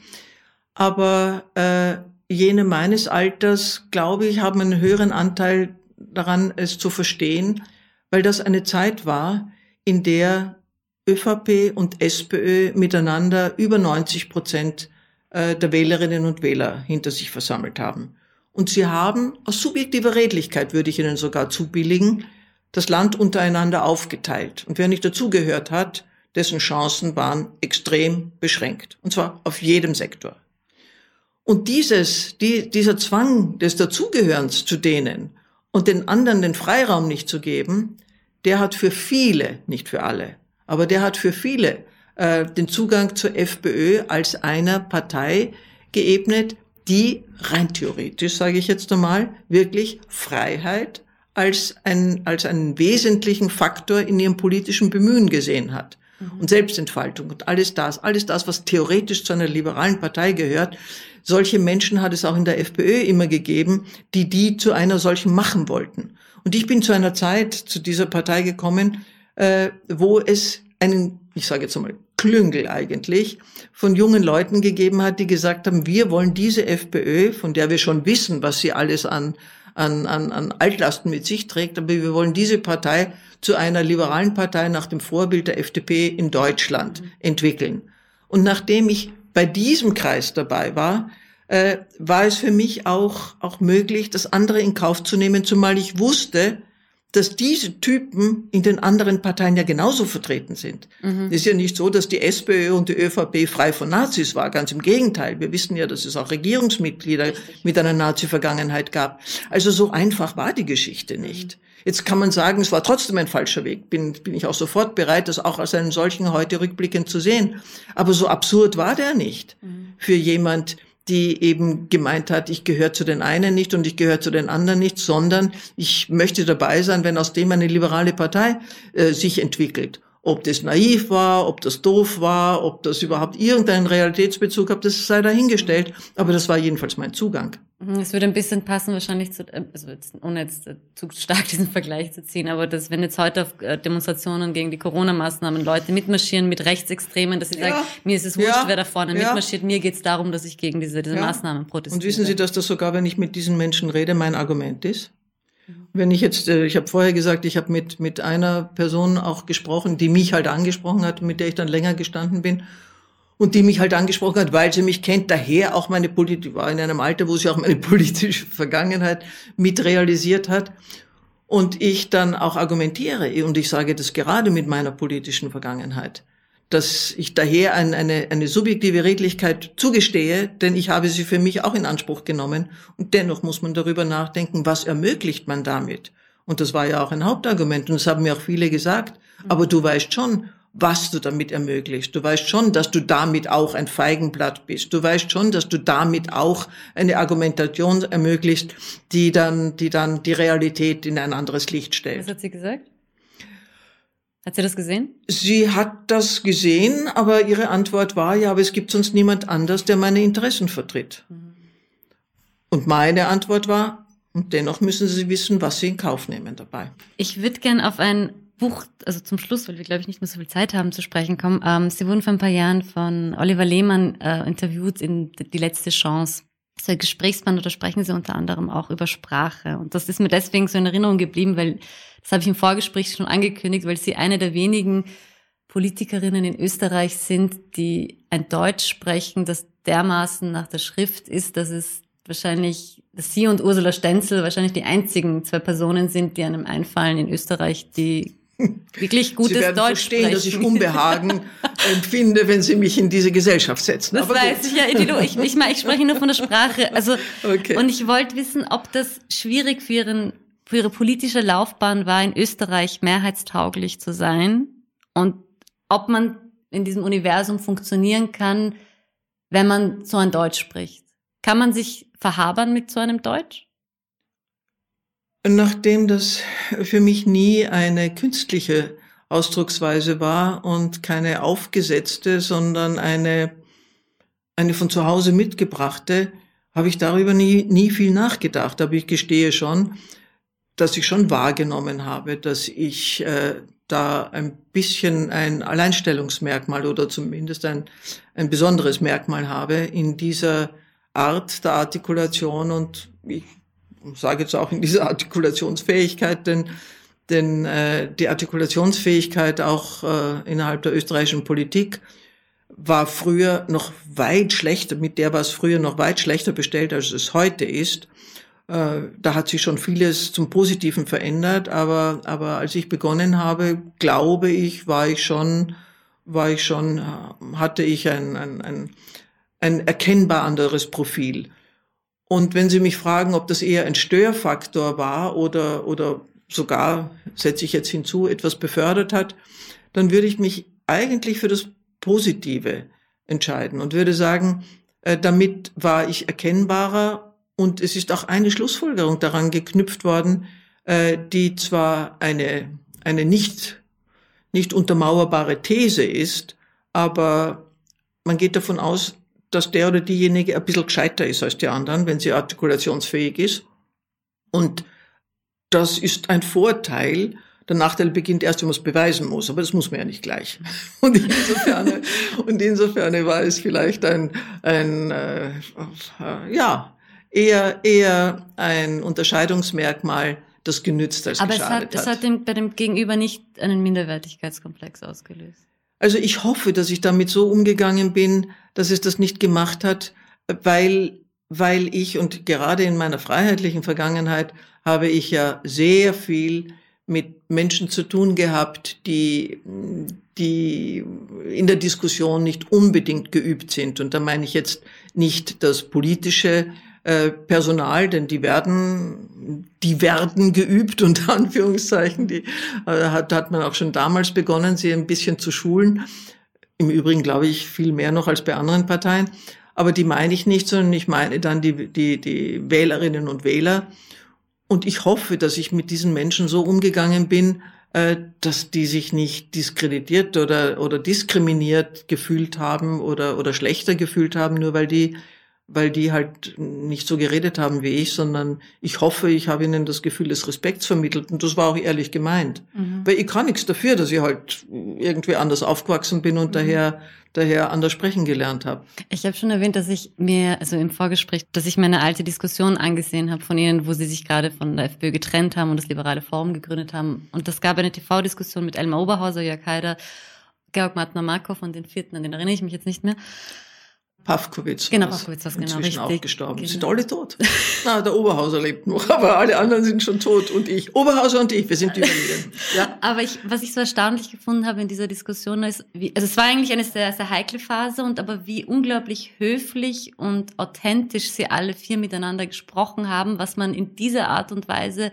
Aber äh, jene meines Alters, glaube ich, haben einen höheren Anteil daran, es zu verstehen, weil das eine Zeit war, in der ÖVP und SPÖ miteinander über 90 Prozent äh, der Wählerinnen und Wähler hinter sich versammelt haben. Und sie haben aus subjektiver Redlichkeit, würde ich Ihnen sogar zubilligen, das Land untereinander aufgeteilt. Und wer nicht dazugehört hat, dessen Chancen waren extrem beschränkt. Und zwar auf jedem Sektor. Und dieses, die, dieser Zwang des Dazugehörens zu denen und den anderen den Freiraum nicht zu geben, der hat für viele, nicht für alle, aber der hat für viele äh, den Zugang zur FPÖ als einer Partei geebnet, die rein theoretisch, sage ich jetzt einmal, wirklich Freiheit als, ein, als einen wesentlichen Faktor in ihrem politischen Bemühen gesehen hat. Mhm. Und Selbstentfaltung und alles das, alles das, was theoretisch zu einer liberalen Partei gehört, solche Menschen hat es auch in der FPÖ immer gegeben, die die zu einer solchen machen wollten. Und ich bin zu einer Zeit zu dieser Partei gekommen, äh, wo es einen, ich sage jetzt einmal, Klüngel eigentlich von jungen Leuten gegeben hat, die gesagt haben, wir wollen diese FPÖ, von der wir schon wissen, was sie alles an, an, an, an Altlasten mit sich trägt, aber wir wollen diese Partei zu einer liberalen Partei nach dem Vorbild der FDP in Deutschland entwickeln. Und nachdem ich bei diesem Kreis dabei war, äh, war es für mich auch, auch möglich, das andere in Kauf zu nehmen, zumal ich wusste, dass diese Typen in den anderen Parteien ja genauso vertreten sind. Mhm. Es ist ja nicht so, dass die SPÖ und die ÖVP frei von Nazis war. Ganz im Gegenteil. Wir wissen ja, dass es auch Regierungsmitglieder Richtig. mit einer Nazi-Vergangenheit gab. Also so einfach war die Geschichte nicht. Mhm. Jetzt kann man sagen, es war trotzdem ein falscher Weg. Bin, bin ich auch sofort bereit, das auch als einen solchen heute rückblickend zu sehen. Aber so absurd war der nicht mhm. für jemand, die eben gemeint hat, ich gehöre zu den einen nicht und ich gehöre zu den anderen nicht, sondern ich möchte dabei sein, wenn aus dem eine liberale Partei äh, sich entwickelt. Ob das naiv war, ob das doof war, ob das überhaupt irgendeinen Realitätsbezug hat, das sei dahingestellt. Aber das war jedenfalls mein Zugang. Mhm, es würde ein bisschen passen wahrscheinlich zu, äh, also jetzt, ohne jetzt äh, zu stark diesen Vergleich zu ziehen, aber dass wenn jetzt heute auf äh, Demonstrationen gegen die Corona-Maßnahmen Leute mitmarschieren mit Rechtsextremen, dass sie ja. sagen, mir ist es wurscht, ja. wer da vorne ja. mitmarschiert, mir geht es darum, dass ich gegen diese, diese Maßnahmen protestiere. Und wissen Sie, dass das sogar, wenn ich mit diesen Menschen rede, mein Argument ist? Wenn ich jetzt, äh, ich habe vorher gesagt, ich habe mit, mit einer Person auch gesprochen, die mich halt angesprochen hat, mit der ich dann länger gestanden bin und die mich halt angesprochen hat, weil sie mich kennt, daher auch meine Politik, war in einem Alter, wo sie auch meine politische Vergangenheit mit realisiert hat. Und ich dann auch argumentiere und ich sage das gerade mit meiner politischen Vergangenheit dass ich daher ein, eine, eine subjektive Redlichkeit zugestehe, denn ich habe sie für mich auch in Anspruch genommen. Und dennoch muss man darüber nachdenken, was ermöglicht man damit? Und das war ja auch ein Hauptargument und das haben mir auch viele gesagt. Aber du weißt schon, was du damit ermöglicht. Du weißt schon, dass du damit auch ein Feigenblatt bist. Du weißt schon, dass du damit auch eine Argumentation ermöglicht, die dann, die dann die Realität in ein anderes Licht stellt. Was hat sie gesagt? Hat sie das gesehen? Sie hat das gesehen, aber ihre Antwort war, ja, aber es gibt sonst niemand anders, der meine Interessen vertritt. Mhm. Und meine Antwort war, und dennoch müssen Sie wissen, was Sie in Kauf nehmen dabei. Ich würde gern auf ein Buch, also zum Schluss, weil wir, glaube ich, nicht mehr so viel Zeit haben zu sprechen kommen. Ähm, Sie wurden vor ein paar Jahren von Oliver Lehmann äh, interviewt in Die letzte Chance. Das ist Gesprächsband, da sprechen Sie unter anderem auch über Sprache. Und das ist mir deswegen so in Erinnerung geblieben, weil das habe ich im Vorgespräch schon angekündigt, weil Sie eine der wenigen Politikerinnen in Österreich sind, die ein Deutsch sprechen, das dermaßen nach der Schrift ist, dass es wahrscheinlich, dass Sie und Ursula Stenzel wahrscheinlich die einzigen zwei Personen sind, die einem einfallen in Österreich, die wirklich gutes Sie werden Deutsch verstehen, sprechen. dass ich Unbehagen empfinde, wenn Sie mich in diese Gesellschaft setzen. Das Aber weiß gut. ich ja, Idilo. Ich, ich, meine, ich spreche nur von der Sprache. Also, Okay. und ich wollte wissen, ob das schwierig für, ihren, für Ihre politische Laufbahn war, in Österreich mehrheitstauglich zu sein und ob man in diesem Universum funktionieren kann, wenn man so ein Deutsch spricht. Kann man sich verhabern mit so einem Deutsch? Nachdem das für mich nie eine künstliche Ausdrucksweise war und keine aufgesetzte, sondern eine, eine von zu Hause mitgebrachte, habe ich darüber nie, nie viel nachgedacht. Aber ich gestehe schon, dass ich schon wahrgenommen habe, dass ich äh, da ein bisschen ein Alleinstellungsmerkmal oder zumindest ein, ein besonderes Merkmal habe in dieser Art der Artikulation und ich sage jetzt auch in dieser Artikulationsfähigkeit, denn, denn äh, die Artikulationsfähigkeit auch äh, innerhalb der österreichischen Politik war früher noch weit schlechter, mit der war es früher noch weit schlechter bestellt, als es heute ist. Äh, da hat sich schon vieles zum Positiven verändert, aber, aber als ich begonnen habe, glaube ich, war ich schon, war ich schon, äh, hatte ich ein, ein, ein, ein erkennbar anderes Profil. Und wenn Sie mich fragen, ob das eher ein Störfaktor war oder, oder sogar, setze ich jetzt hinzu, etwas befördert hat, dann würde ich mich eigentlich für das Positive entscheiden und würde sagen, äh, damit war ich erkennbarer und es ist auch eine Schlussfolgerung daran geknüpft worden, äh, die zwar eine, eine nicht, nicht untermauerbare These ist, aber man geht davon aus, dass der oder diejenige ein bisschen gescheiter ist als die anderen, wenn sie artikulationsfähig ist. Und das ist ein Vorteil. Der Nachteil beginnt erst, wenn man es beweisen muss, aber das muss man ja nicht gleich. Und insofern, und insofern war es vielleicht ein, ein äh, ja, eher, eher ein Unterscheidungsmerkmal, das genützt als Aber es geschadet hat, es hat dem, bei dem Gegenüber nicht einen Minderwertigkeitskomplex ausgelöst. Also ich hoffe, dass ich damit so umgegangen bin, dass es das nicht gemacht hat, weil, weil ich und gerade in meiner freiheitlichen Vergangenheit habe ich ja sehr viel mit Menschen zu tun gehabt, die, die in der Diskussion nicht unbedingt geübt sind. Und da meine ich jetzt nicht das politische äh, Personal, denn die werden, die werden geübt, unter Anführungszeichen. Die äh, hat, hat man auch schon damals begonnen, sie ein bisschen zu schulen. Im Übrigen glaube ich viel mehr noch als bei anderen Parteien. Aber die meine ich nicht, sondern ich meine dann die, die, die Wählerinnen und Wähler. Und ich hoffe, dass ich mit diesen Menschen so umgegangen bin, äh, dass die sich nicht diskreditiert oder, oder diskriminiert gefühlt haben oder, oder schlechter gefühlt haben, nur weil die weil die halt nicht so geredet haben wie ich, sondern ich hoffe, ich habe ihnen das Gefühl des Respekts vermittelt und das war auch ehrlich gemeint. Mhm. Weil ich kann nichts dafür, dass ich halt irgendwie anders aufgewachsen bin und mhm. daher daher anders sprechen gelernt habe. Ich habe schon erwähnt, dass ich mir, also im Vorgespräch, dass ich mir eine alte Diskussion angesehen habe von ihnen, wo sie sich gerade von der FPÖ getrennt haben und das Liberale Forum gegründet haben. Und das gab eine TV-Diskussion mit Elmar Oberhauser, Jörg Haider, Georg Martner Markov und den vierten, an den erinnere ich mich jetzt nicht mehr. Pavkovic. Genau, Pavkovic war genau richtig. auch gestorben. Genau. Sind alle tot. Na, der Oberhauser lebt noch, aber alle anderen sind schon tot und ich. Oberhauser und ich, wir sind die Überlebenden. Ja. Aber ich, was ich so erstaunlich gefunden habe in dieser Diskussion ist, wie, also es war eigentlich eine sehr, sehr heikle Phase und aber wie unglaublich höflich und authentisch sie alle vier miteinander gesprochen haben, was man in dieser Art und Weise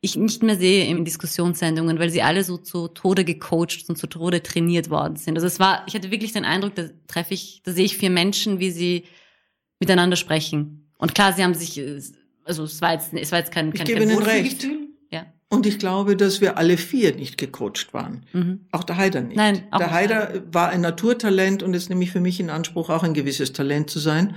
ich nicht mehr sehe in Diskussionssendungen, weil sie alle so zu Tode gecoacht und zu Tode trainiert worden sind. Also es war, ich hatte wirklich den Eindruck, da treffe ich, da sehe ich vier Menschen, wie sie miteinander sprechen. Und klar, sie haben sich, also es war jetzt, es war jetzt kein, kein, ich gebe kein Ihnen recht. Ja. Und ich glaube, dass wir alle vier nicht gecoacht waren. Mhm. Auch der Haider nicht. Nein, auch der Haider war ein Naturtalent und es nehme ich für mich in Anspruch, auch ein gewisses Talent zu sein.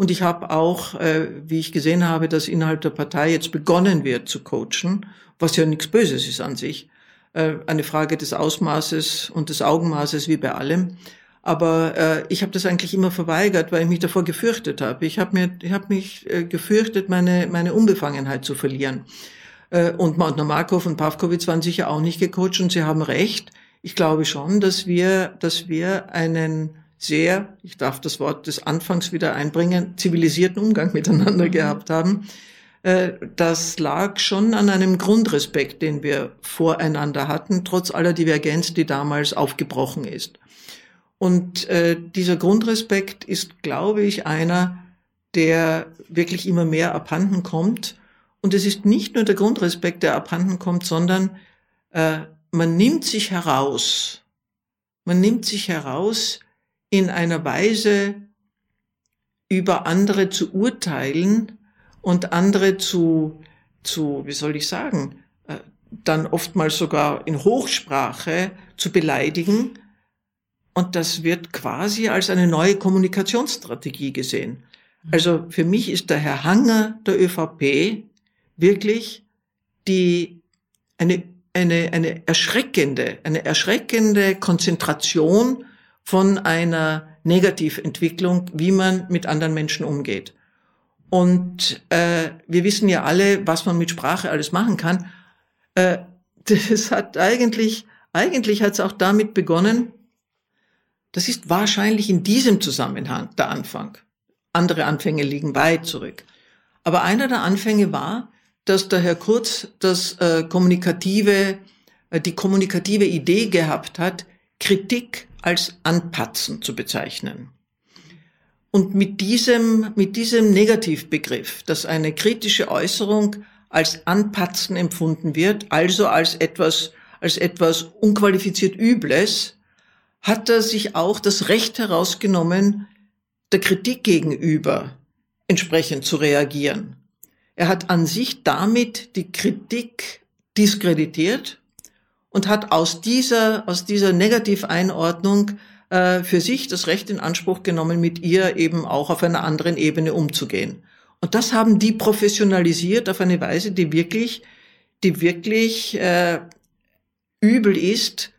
Und ich habe auch, äh, wie ich gesehen habe, dass innerhalb der Partei jetzt begonnen wird zu coachen, was ja nichts Böses ist an sich. Äh, eine Frage des Ausmaßes und des Augenmaßes wie bei allem. Aber äh, ich habe das eigentlich immer verweigert, weil ich mich davor gefürchtet habe. Ich habe mir, ich habe mich äh, gefürchtet, meine meine Unbefangenheit zu verlieren. Äh, und Mountner Markov und Pavkovic waren sicher auch nicht gecoacht und sie haben recht. Ich glaube schon, dass wir, dass wir einen sehr, ich darf das Wort des Anfangs wieder einbringen, zivilisierten Umgang miteinander mhm. gehabt haben. Äh, das lag schon an einem Grundrespekt, den wir voreinander hatten, trotz aller Divergenz, die damals aufgebrochen ist. Und äh, dieser Grundrespekt ist, glaube ich, einer, der wirklich immer mehr abhanden kommt. Und es ist nicht nur der Grundrespekt, der abhanden kommt, sondern äh, man nimmt sich heraus, man nimmt sich heraus, in einer Weise über andere zu urteilen und andere zu, zu, wie soll ich sagen, äh, dann oftmals sogar in Hochsprache zu beleidigen. Und das wird quasi als eine neue Kommunikationsstrategie gesehen. Also für mich ist der Herr Hanger der ÖVP wirklich die, eine, eine, eine erschreckende, eine erschreckende Konzentration von einer Negativentwicklung, wie man mit anderen Menschen umgeht. Und äh, wir wissen ja alle, was man mit Sprache alles machen kann. Äh, das hat eigentlich, eigentlich hat es auch damit begonnen, das ist wahrscheinlich in diesem Zusammenhang der Anfang. Andere Anfänge liegen weit zurück. Aber einer der Anfänge war, dass der Herr Kurz das äh, kommunikative, äh, die kommunikative Idee gehabt hat, Kritik als Anpatzen zu bezeichnen. Und mit diesem, mit diesem Negativbegriff, dass eine kritische Äußerung als Anpatzen empfunden wird, also als etwas, als etwas unqualifiziert Übles, hat er sich auch das Recht herausgenommen, der Kritik gegenüber entsprechend zu reagieren. Er hat an sich damit die Kritik diskreditiert und hat aus dieser, aus dieser Negativeinordnung äh, für sich das Recht in Anspruch genommen, mit ihr eben auch auf einer anderen Ebene umzugehen. Und das haben die professionalisiert auf eine Weise, die wirklich, die wirklich äh, übel ist,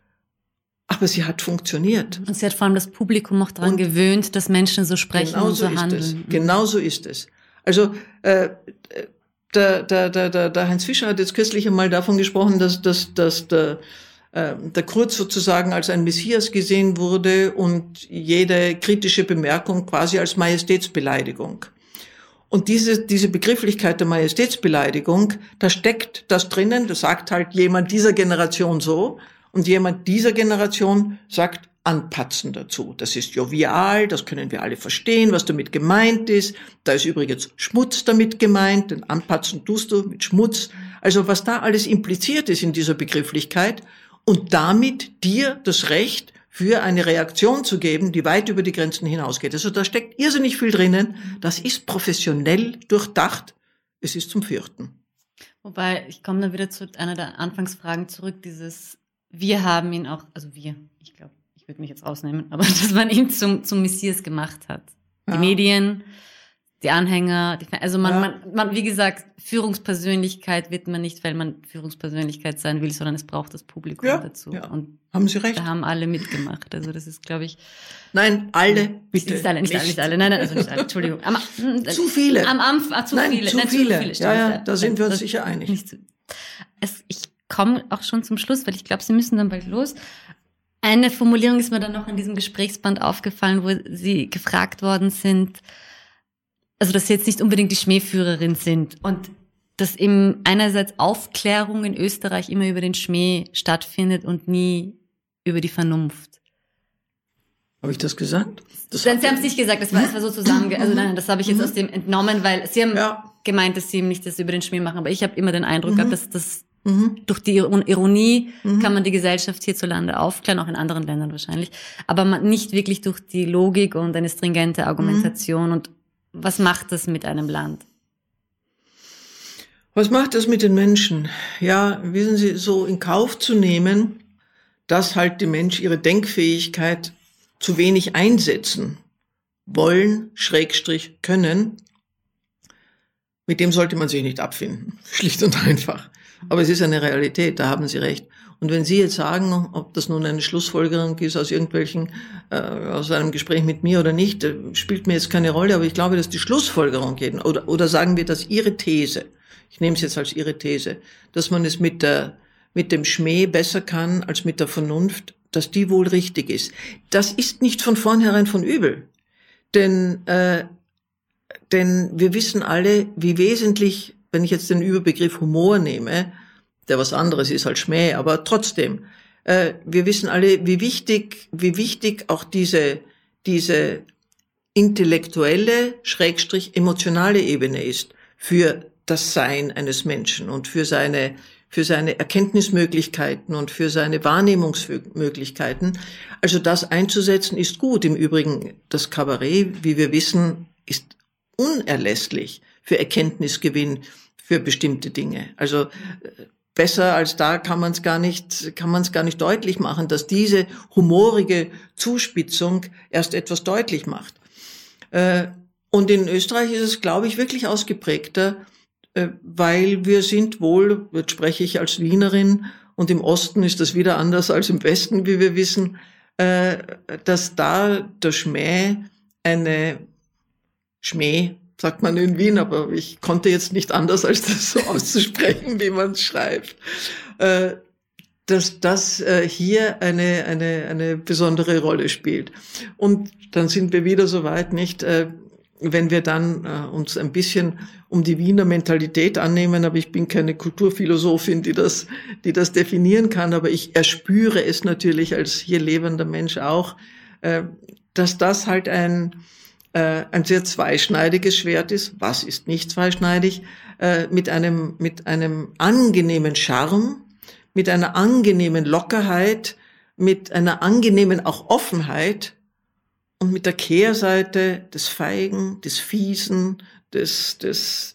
aber sie hat funktioniert. Und sie hat vor allem das Publikum auch daran und gewöhnt, dass Menschen so sprechen genau und so, handeln. Es. Genau so ist es. Also äh, der, der, der, der, der Heinz Fischer hat jetzt kürzlich einmal davon gesprochen, dass, dass, dass der, äh, der Kurz sozusagen als ein Messias gesehen wurde und jede kritische Bemerkung quasi als Majestätsbeleidigung. Und diese, diese Begrifflichkeit der Majestätsbeleidigung, da steckt das drinnen, das sagt halt jemand dieser Generation so, und jemand dieser Generation sagt anpatzen dazu. Das ist jovial, das können wir alle verstehen, was damit gemeint ist. Da ist übrigens Schmutz damit gemeint, denn anpatzen tust du mit Schmutz. Also was da alles impliziert ist in dieser Begrifflichkeit und damit dir das Recht für eine Reaktion zu geben, die weit über die Grenzen hinausgeht. Also da steckt irrsinnig viel drinnen. Das ist professionell durchdacht. Es ist zum Vierten. Wobei, ich komme dann wieder zu einer der Anfangsfragen zurück, dieses wir haben ihn auch, also wir, ich glaube, würde mich jetzt rausnehmen, aber dass man ihn zum, zum Messias gemacht hat. Die ja. Medien, die Anhänger, die, also man, ja. man, man, wie gesagt, Führungspersönlichkeit wird man nicht, weil man Führungspersönlichkeit sein will, sondern es braucht das Publikum ja, dazu. Ja. Und haben Sie recht. Da haben alle mitgemacht. Also das ist, glaube ich. Nein, alle, bitte. Nicht alle, nicht, nicht. alle, nicht alle. Nein, nein, also nicht alle. Entschuldigung. Am, zu viele. Am Anfang, ah, zu nein, viele. Zu nein, viele. Zu viele ja, ja, da sind wir uns sicher einig. Zu, es, ich komme auch schon zum Schluss, weil ich glaube, Sie müssen dann bald los. Eine Formulierung ist mir dann noch in diesem Gesprächsband aufgefallen, wo Sie gefragt worden sind, also dass Sie jetzt nicht unbedingt die Schmähführerin sind und dass eben einerseits Aufklärung in Österreich immer über den Schmäh stattfindet und nie über die Vernunft. Habe ich das gesagt? Das Sie haben es nicht gesagt, das war, das war so zusammen, also nein, das habe ich jetzt mhm. aus dem entnommen, weil Sie haben ja. gemeint, dass Sie eben nicht das über den Schmäh machen, aber ich habe immer den Eindruck mhm. gehabt, dass das Mhm. Durch die Ironie mhm. kann man die Gesellschaft hierzulande aufklären, auch in anderen Ländern wahrscheinlich, aber man, nicht wirklich durch die Logik und eine stringente Argumentation. Mhm. Und was macht das mit einem Land? Was macht das mit den Menschen? Ja, wissen Sie, so in Kauf zu nehmen, dass halt die Menschen ihre Denkfähigkeit zu wenig einsetzen wollen, Schrägstrich können, mit dem sollte man sich nicht abfinden. Schlicht und einfach. Aber es ist eine Realität, da haben Sie recht. Und wenn Sie jetzt sagen, ob das nun eine Schlussfolgerung ist aus irgendwelchen, äh, aus einem Gespräch mit mir oder nicht, äh, spielt mir jetzt keine Rolle, aber ich glaube, dass die Schlussfolgerung geht, oder, oder sagen wir, dass Ihre These, ich nehme es jetzt als Ihre These, dass man es mit der, mit dem Schmäh besser kann als mit der Vernunft, dass die wohl richtig ist. Das ist nicht von vornherein von übel, denn äh, denn wir wissen alle, wie wesentlich, wenn ich jetzt den Überbegriff Humor nehme, der was anderes ist als Schmäh, aber trotzdem, äh, wir wissen alle, wie wichtig, wie wichtig auch diese diese intellektuelle, schrägstrich emotionale Ebene ist für das Sein eines Menschen und für seine, für seine Erkenntnismöglichkeiten und für seine Wahrnehmungsmöglichkeiten. Also das einzusetzen ist gut. Im Übrigen, das Kabarett, wie wir wissen, ist unerlässlich für Erkenntnisgewinn für bestimmte Dinge. Also äh, besser als da kann man es gar nicht, kann man es gar nicht deutlich machen, dass diese humorige Zuspitzung erst etwas deutlich macht. Äh, und in Österreich ist es, glaube ich, wirklich ausgeprägter, äh, weil wir sind wohl, jetzt spreche ich als Wienerin, und im Osten ist das wieder anders als im Westen, wie wir wissen, dass da der Schmäh eine Schmäh, sagt man in Wien, aber ich konnte jetzt nicht anders, als das so auszusprechen, wie man es schreibt, dass das hier eine, eine, eine besondere Rolle spielt. Und dann sind wir wieder so weit, nicht? wenn wir dann äh, uns ein bisschen um die Wiener Mentalität annehmen, aber ich bin keine Kulturphilosophin, die das, die das definieren kann, aber ich erspüre es natürlich als hier lebender Mensch auch, äh, dass das halt ein, äh, ein sehr zweischneidiges Schwert ist. Was ist nicht zweischneidig? Äh, mit einem, mit einem angenehmen Charme, mit einer angenehmen Lockerheit, mit einer angenehmen auch Offenheit, und mit der Kehrseite des Feigen, des Fiesen, des, des,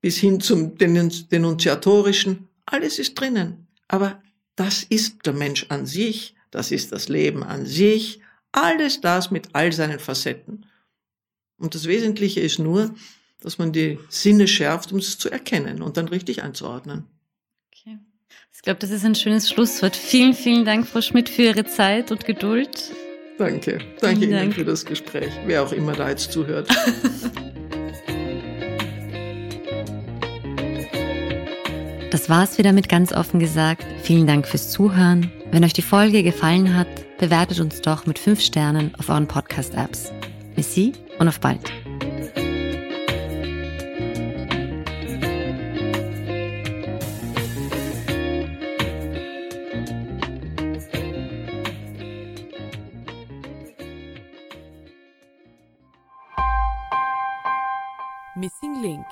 bis hin zum Denunziatorischen, alles ist drinnen. Aber das ist der Mensch an sich, das ist das Leben an sich, alles das mit all seinen Facetten. Und das Wesentliche ist nur, dass man die Sinne schärft, um es zu erkennen und dann richtig einzuordnen. Okay. Ich glaube, das ist ein schönes Schlusswort. Vielen, vielen Dank, Frau Schmidt, für Ihre Zeit und Geduld. Danke. Danke Ihnen Dank. für das Gespräch. Wer auch immer da jetzt zuhört. Das war's wieder mit ganz offen gesagt. Vielen Dank fürs Zuhören. Wenn euch die Folge gefallen hat, bewertet uns doch mit fünf Sternen auf euren Podcast-Apps. Merci und auf bald. Missing Link